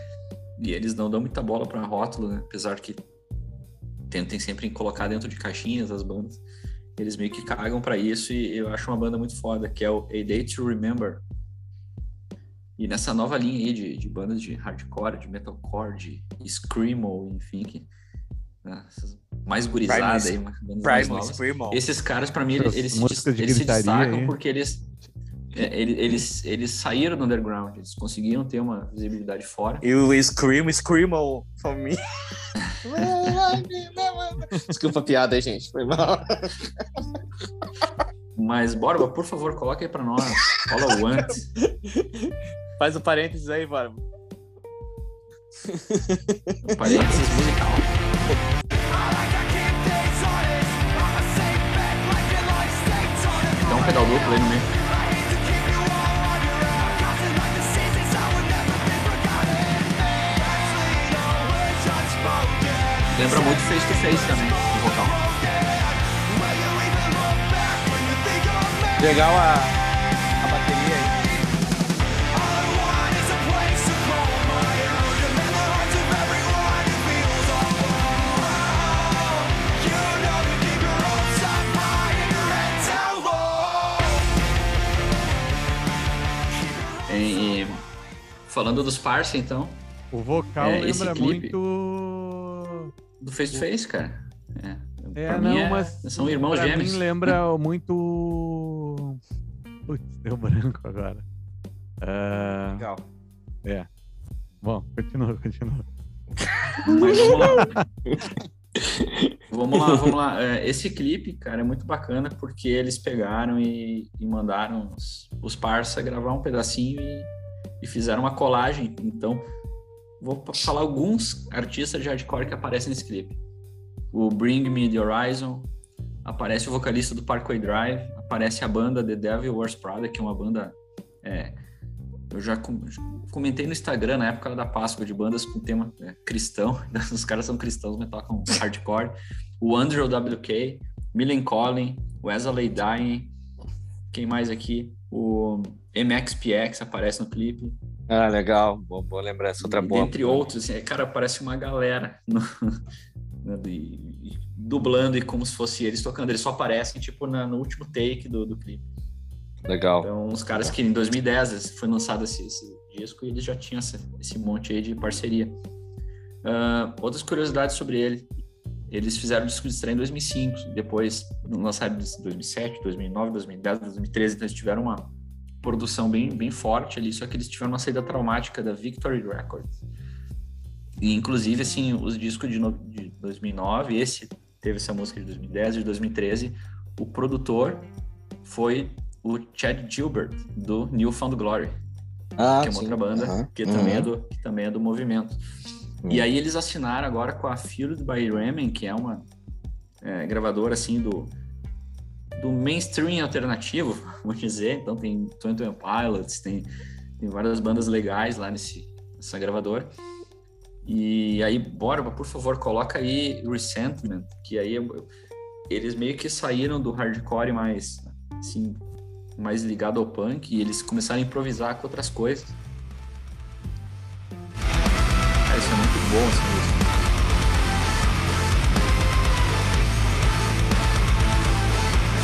e eles não dão muita bola para rótulo, né? Apesar que tentem sempre colocar dentro de caixinhas as bandas. Eles meio que cagam para isso e eu acho uma banda muito foda, que é o A Day to Remember. E nessa nova linha aí de, de bandas de hardcore, de metalcore, de screamo, enfim, que, né, mais gurizada aí, bandas mais novas. Esses caras, para mim, eles, eles, se, eles se destacam aí. porque eles é, eles, eles saíram do underground, eles conseguiram ter uma visibilidade fora. E o Scream, Screamo for me. Desculpa a piada aí, gente. Foi mal. Mas, Borba, por favor, coloque aí pra nós. Fala o antes. Faz o parênteses aí, Borba. O parênteses musical. Dá um pedal duplo aí no meio. Lembra muito Face to Face também, o vocal. Legal a falando dos parça, então. O vocal é, lembra muito do Face to Face, cara. É, é não, é, mas são irmãos pra gêmeos. Mim lembra muito. Putz, deu branco agora. Uh... Legal. É. Bom, continua, continua. Mas vamos lá. vamos lá, vamos lá. É, esse clipe, cara, é muito bacana porque eles pegaram e, e mandaram os, os parça gravar um pedacinho e, e fizeram uma colagem. Então, vou falar alguns artistas de hardcore que aparecem nesse clipe. O Bring Me The Horizon, aparece o vocalista do Parkway Drive, aparece a banda The Devil Wears Prada, que é uma banda... É, eu já comentei no Instagram, na época da Páscoa, de bandas com tema é, cristão. Os caras são cristãos, mas tocam hardcore. O Andrew WK, Millen Collin, Wesley Dying, quem mais aqui? O MXPX aparece no clipe. Ah, legal. Boa, boa lembrança. Outra boa. Entre outros, assim, cara, parece uma galera no, de, dublando e como se fosse eles tocando. Eles só aparecem, tipo, na, no último take do, do clipe. Legal. Então, uns caras que em 2010 foi lançado esse, esse disco e eles já tinham esse, esse monte aí de parceria. Uh, outras curiosidades sobre ele. Eles fizeram o disco de estreia em 2005, depois lançaram em 2007, 2009, 2010, 2013, então eles tiveram uma, produção bem, bem forte ali, só que eles tiveram uma saída traumática da Victory Records. E, inclusive, assim, os discos de, no, de 2009, esse teve essa música de 2010, de 2013, o produtor foi o Chad Gilbert, do Newfound Glory, ah, que é uma sim. outra banda uhum. que, também é uhum. do, que também é do movimento. E aí eles assinaram agora com a Fueled by Ramen, que é uma é, gravadora, assim, do do mainstream alternativo, vamos dizer. Então tem Twenty One Pilots, tem, tem várias bandas legais lá nesse, nessa gravadora. E aí, Borba, por favor, coloca aí Resentment, que aí eu, eles meio que saíram do hardcore mais, assim, mais ligado ao punk e eles começaram a improvisar com outras coisas. Bom, assim,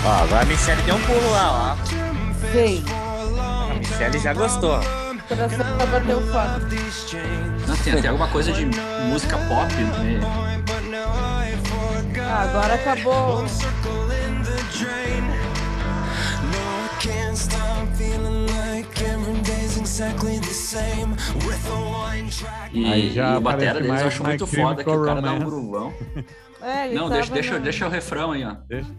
Ó, agora a Michelle deu um pulo lá, ó. Sim. A Michelle já gostou. Coração pra bater o foco. Não, tem até alguma coisa de música pop, né? Ah, agora acabou. E, Aí já e o batera deles eu acho muito foda que o cara dá um gruvão. É, Não, deixa, deixa, deixa o refrão aí, ó. Deixa.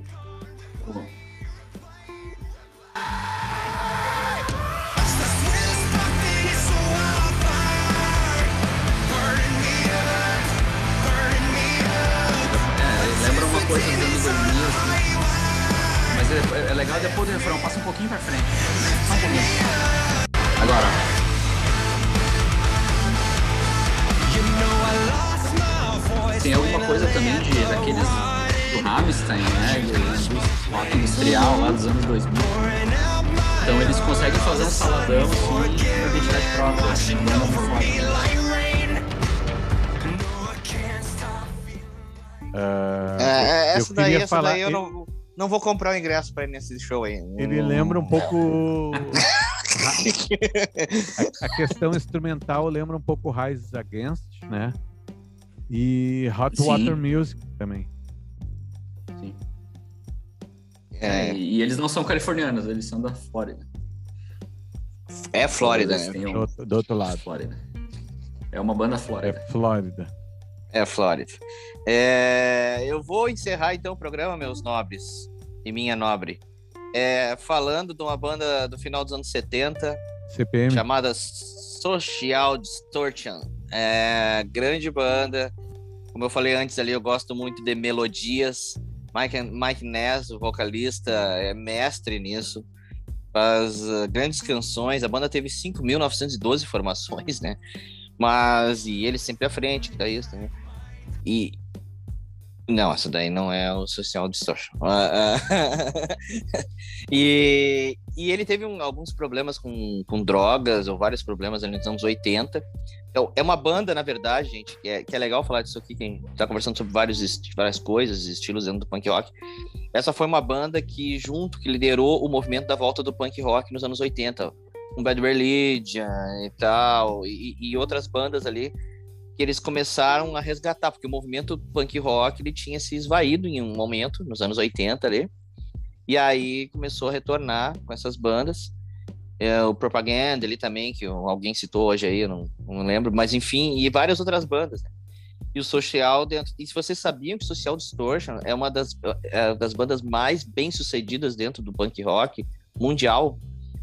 coisa dos anos 2000, assim. Mas é, é, legal depois do refrão, passa um pouquinho pra frente. Só um pouquinho. Tem alguma coisa também de, daqueles do Rammstein, né? Do rock industrial lá dos anos 2000. Então eles conseguem fazer um saladão assim, com identidade própria. Assim, Uh, é, é essa daí, essa falar... daí eu não, não vou comprar o ingresso para ir nesse show aí. Ele hum. lembra um pouco é. a, a, questão instrumental lembra um pouco Rise Against, né? E Hot Sim. Water Music também. Sim. É, e eles não são californianos, eles são da Flórida. É Flórida, né? Um... Do, do, outro lado. Flórida. É uma banda Flórida. É Flórida. É Flórida. É... Eu vou encerrar então o programa, meus nobres e minha nobre, é... falando de uma banda do final dos anos 70 CPM. chamada Social Distortion. É... Grande banda. Como eu falei antes ali, eu gosto muito de melodias Mike, Mike Ness, o vocalista, é mestre nisso. Faz uh, grandes canções. A banda teve 5.912 formações, né? Mas, e ele sempre à frente, guitarrista, né? E. Não, essa daí não é o Social Distortion. Uh, uh, e, e ele teve um, alguns problemas com, com drogas, ou vários problemas nos anos 80. Então, é uma banda, na verdade, gente, que é, que é legal falar disso aqui, quem tá conversando sobre vários, várias coisas, estilos dentro do punk rock. Essa foi uma banda que, junto, que liderou o movimento da volta do punk rock nos anos 80. Com Bad Religion e tal, e, e outras bandas ali, que eles começaram a resgatar, porque o movimento punk rock ele tinha se esvaído em um momento, nos anos 80 ali, e aí começou a retornar com essas bandas. É, o Propaganda ali também, que alguém citou hoje aí, eu não, não lembro, mas enfim, e várias outras bandas. Né? E o Social dentro. E se vocês sabiam que Social Distortion é uma das, é, das bandas mais bem sucedidas dentro do punk rock mundial,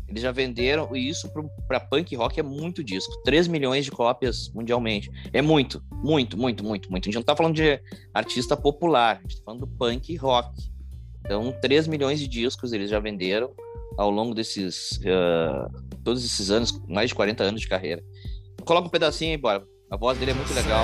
eles já venderam, e isso para punk rock é muito disco. 3 milhões de cópias mundialmente. É muito, muito, muito, muito, muito. A gente não tá falando de artista popular, a gente tá falando do punk rock. Então, 3 milhões de discos eles já venderam ao longo desses uh, todos esses anos, mais de 40 anos de carreira. Coloca um pedacinho aí, bora. A voz dele é muito legal.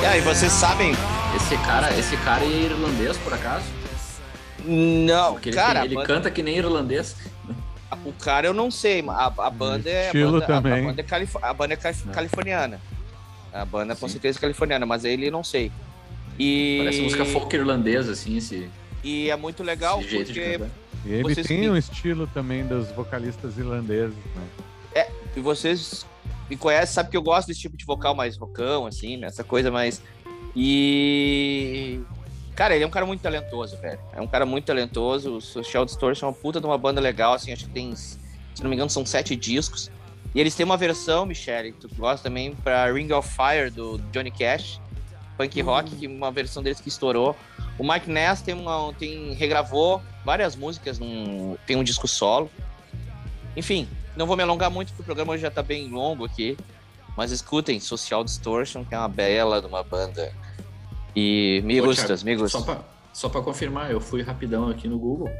E aí, vocês sabem? Esse cara, esse cara é irlandês, por acaso? Não, Porque cara. Ele, ele canta que nem irlandês. O cara eu não sei, a, a banda é. A banda, também. A, a, banda é, calif a banda é calif californiana. A banda é com certeza californiana, mas ele não sei. E... Parece música folk irlandesa, assim, esse. E é muito legal porque. E ele vocês... tem um estilo também dos vocalistas irlandeses, né? É, e vocês me conhecem, sabe que eu gosto desse tipo de vocal mais rocão, assim, né? Essa coisa mais. E Cara, ele é um cara muito talentoso, velho. É um cara muito talentoso. O Social Distortion é uma puta de uma banda legal, assim, acho que tem, se não me engano, são sete discos. E eles têm uma versão, Michelle, que tu gosta também, pra Ring of Fire, do Johnny Cash, punk uhum. rock, que uma versão deles que estourou. O Mike Ness tem, uma, tem regravou várias músicas, num, tem um disco solo. Enfim, não vou me alongar muito, porque o programa já tá bem longo aqui. Mas escutem Social Distortion, que é uma bela de uma banda e me Pô, gustas, me gustas. Só pra confirmar, eu fui rapidão aqui no Google.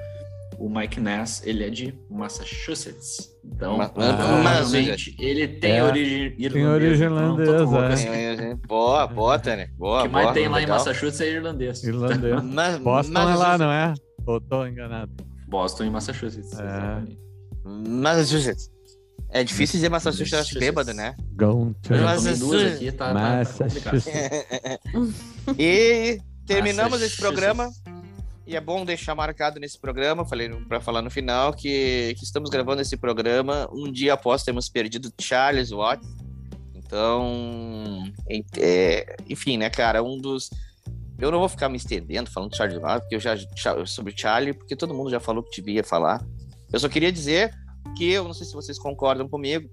O Mike Ness, ele é de Massachusetts. Então, ah, provavelmente, ele tem é, origem irlandesa. Tem origem irlandesa. Então, assim. Boa, boa, Tânia. Boa, O que mais tem lá legal. em Massachusetts é irlandês. Irlandês. Mas, Boston é lá, não é? Ou tô enganado? Boston e Massachusetts. É. Massachusetts. É difícil dizer Massachusetts bêbado, né? Massachusetts. Aqui, tá, Massachusetts. e terminamos esse programa. E é bom deixar marcado nesse programa, falei para falar no final, que, que, estamos gravando esse programa um dia após termos perdido Charles Watts. Então, é, enfim, né, cara, um dos. Eu não vou ficar me estendendo falando de Charles Watts, porque eu já sobre Charlie, porque todo mundo já falou que devia falar. Eu só queria dizer que eu não sei se vocês concordam comigo,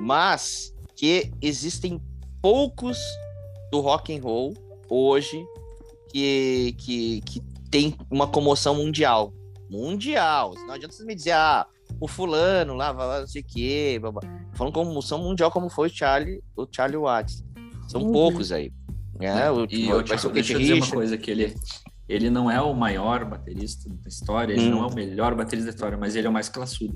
mas que existem poucos do rock and roll hoje que, que, que tem uma comoção mundial. Mundial. Não adianta você me dizer, ah, o fulano lá, vai lá, não sei o quê. blá, blá. Falando como moção mundial, como foi o Charlie, o Charlie Watts. São Uhum. poucos aí. É, o, E vai eu, ser Thiago, deixa eu dizer uma coisa, que ele, ele não é o maior baterista da história, ele Hum. não é o melhor baterista da história, mas ele é o mais classudo.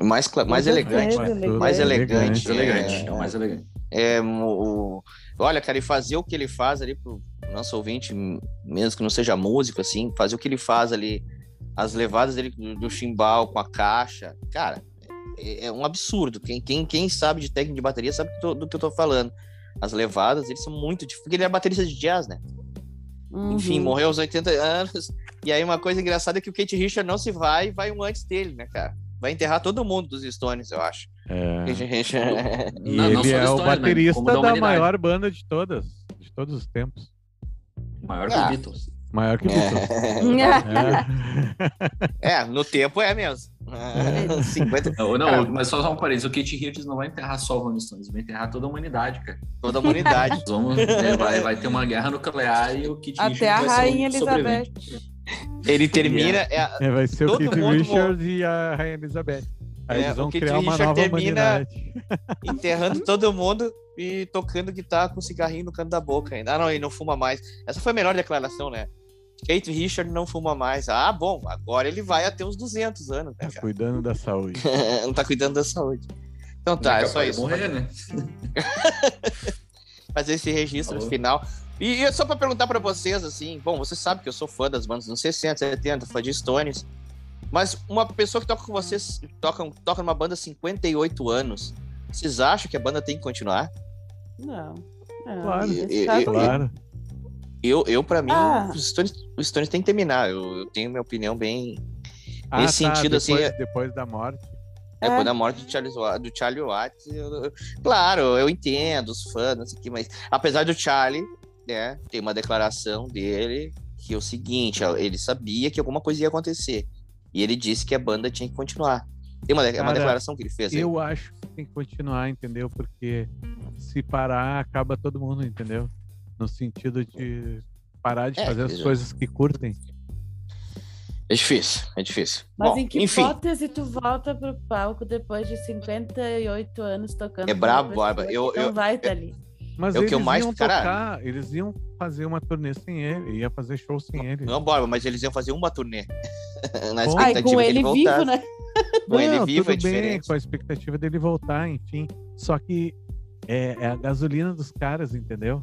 mais, cla- mais Com elegante. certeza, elegante. Mais elegante. Mais elegante, É, é o mais elegante. É, o, o- olha, cara, e fazer o que ele faz ali pro nosso ouvinte, mesmo que não seja músico, assim, fazer o que ele faz ali, as levadas dele do, do chimbal com a caixa, cara, é, é um absurdo. Quem, quem, quem sabe de técnica de bateria sabe do, do que eu tô falando. As levadas, eles são muito difíceis, porque ele é baterista de jazz, né? Enfim, Uhum. morreu aos 80 anos. E aí uma coisa engraçada é que o Kate Richard não se vai, vai um antes dele, né, cara? Vai enterrar todo mundo dos Stones, eu acho. É. Kate Richard. E Não, não ele da é o né? baterista da da, maior banda de todas, de todos os tempos. Maior que Ah. o Beatles. Maior que Beatles. É. É, no tempo é mesmo. É. 50, Não, não, Cara, mas só um parênteses, o Kate Richards não vai enterrar só o Rolling Stones, vai enterrar toda a humanidade, cara. toda a humanidade. Vamos, é, vai, vai ter uma guerra nuclear e o Kate Até a Richards vai ser Rainha. Elizabeth. Ele termina. É, É, vai ser o Keith mundo Richards e a Rainha Elizabeth. Aí É, eles vão o criar uma Richards nova termina- humanidade. enterrando todo mundo e tocando guitarra com cigarrinho no canto da boca ainda. Ah, não, ele não fuma mais. Essa foi a melhor declaração, né? Kate Richard não fuma mais. Ah, bom, agora ele vai até uns 200 anos, né, cara? Cuidando da saúde. não tá cuidando da saúde. Então tá, é capaz só isso. Morrer, né? Fazer esse registro Falou. final. E, e só pra perguntar pra vocês, assim, bom, você sabe que eu sou fã das bandas dos anos 60, 70, fã de Stones. Mas uma pessoa que toca com vocês, toca, toca numa banda há 58 anos, vocês acham que a banda tem que continuar? Não. não. Claro. E- e- Claro. Eu, eu para mim, Ah. os, Stones, os Stones tem que terminar. Eu, eu tenho minha opinião bem. Ah, Nesse sentido, assim, depois, é- Depois da morte. É, É. quando a morte do Charlie, do Charlie Watts. eu- claro, eu entendo os fãs, não sei o que, mas apesar do Charlie, né, tem uma declaração dele que é o seguinte: ele sabia que alguma coisa ia acontecer. E ele disse que a banda tinha que continuar. Tem uma, é uma Cara, declaração que ele fez. aí. Eu acho que tem que continuar, entendeu? Porque se parar, acaba todo mundo, entendeu? No sentido de parar de É, fazer as coisas que curtem. É difícil, é difícil. Mas Bom, em que enfim, hipótese tu volta pro palco depois de 58 anos tocando? É com brabo, Bárbara. que Eu- não eu- vai estar ali. Mas É o que eles eu mais- iam cara- tocar, eles iam fazer uma turnê sem ele, ia fazer show sem ele. não, Borba, mas eles iam fazer uma turnê. Na Bom. Ai, expectativa com que ele ele vivo, né? Com ele Não, vivo é tudo bem, diferente. com a expectativa dele voltar, enfim. Só que é, é a gasolina dos caras, entendeu?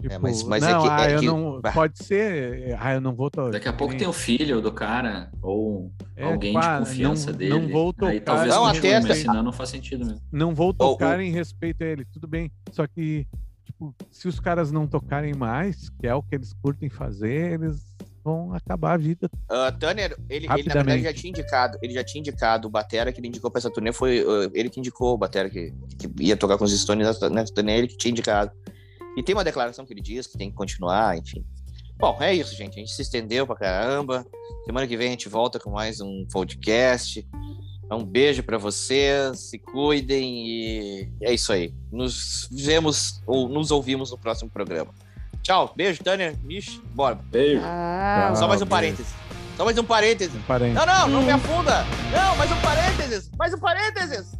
Tipo, mas- mas é não, que- ah, é eu que- não, pode ser, ah, eu não vou to- Daqui a pouco tem o filho do cara, ou é, alguém tipo, ah, de confiança não, dele. Não vou tocar, Aí talvez Não, continue, até- mas senão não faz sentido mesmo. não vou tocar em respeito a ele, tudo bem. Só que, tipo, se os caras não tocarem mais, que é o que eles curtem fazer, eles vão acabar a vida. Uh, Tanner, ele, ele na verdade já tinha indicado, ele já tinha indicado o Batera que ele indicou pra essa turnê, foi uh, ele que indicou o Batera que, que ia tocar com os Stones nessa, nessa turnê, ele que tinha indicado. E tem uma declaração que ele diz que tem que continuar, enfim. Bom, é isso, gente. A gente se estendeu pra caramba. Semana que vem a gente volta com mais um podcast. Um beijo pra vocês, se cuidem e é isso aí. Nos vemos ou nos ouvimos no próximo programa. Tchau, beijo, Tanner, Mish, bora. Beijo. Ah, Só mais um beijo. parêntese. Só mais um parêntese. Um parente. Não, não, não me afunda. Não, mais um parênteses. Mais um parênteses.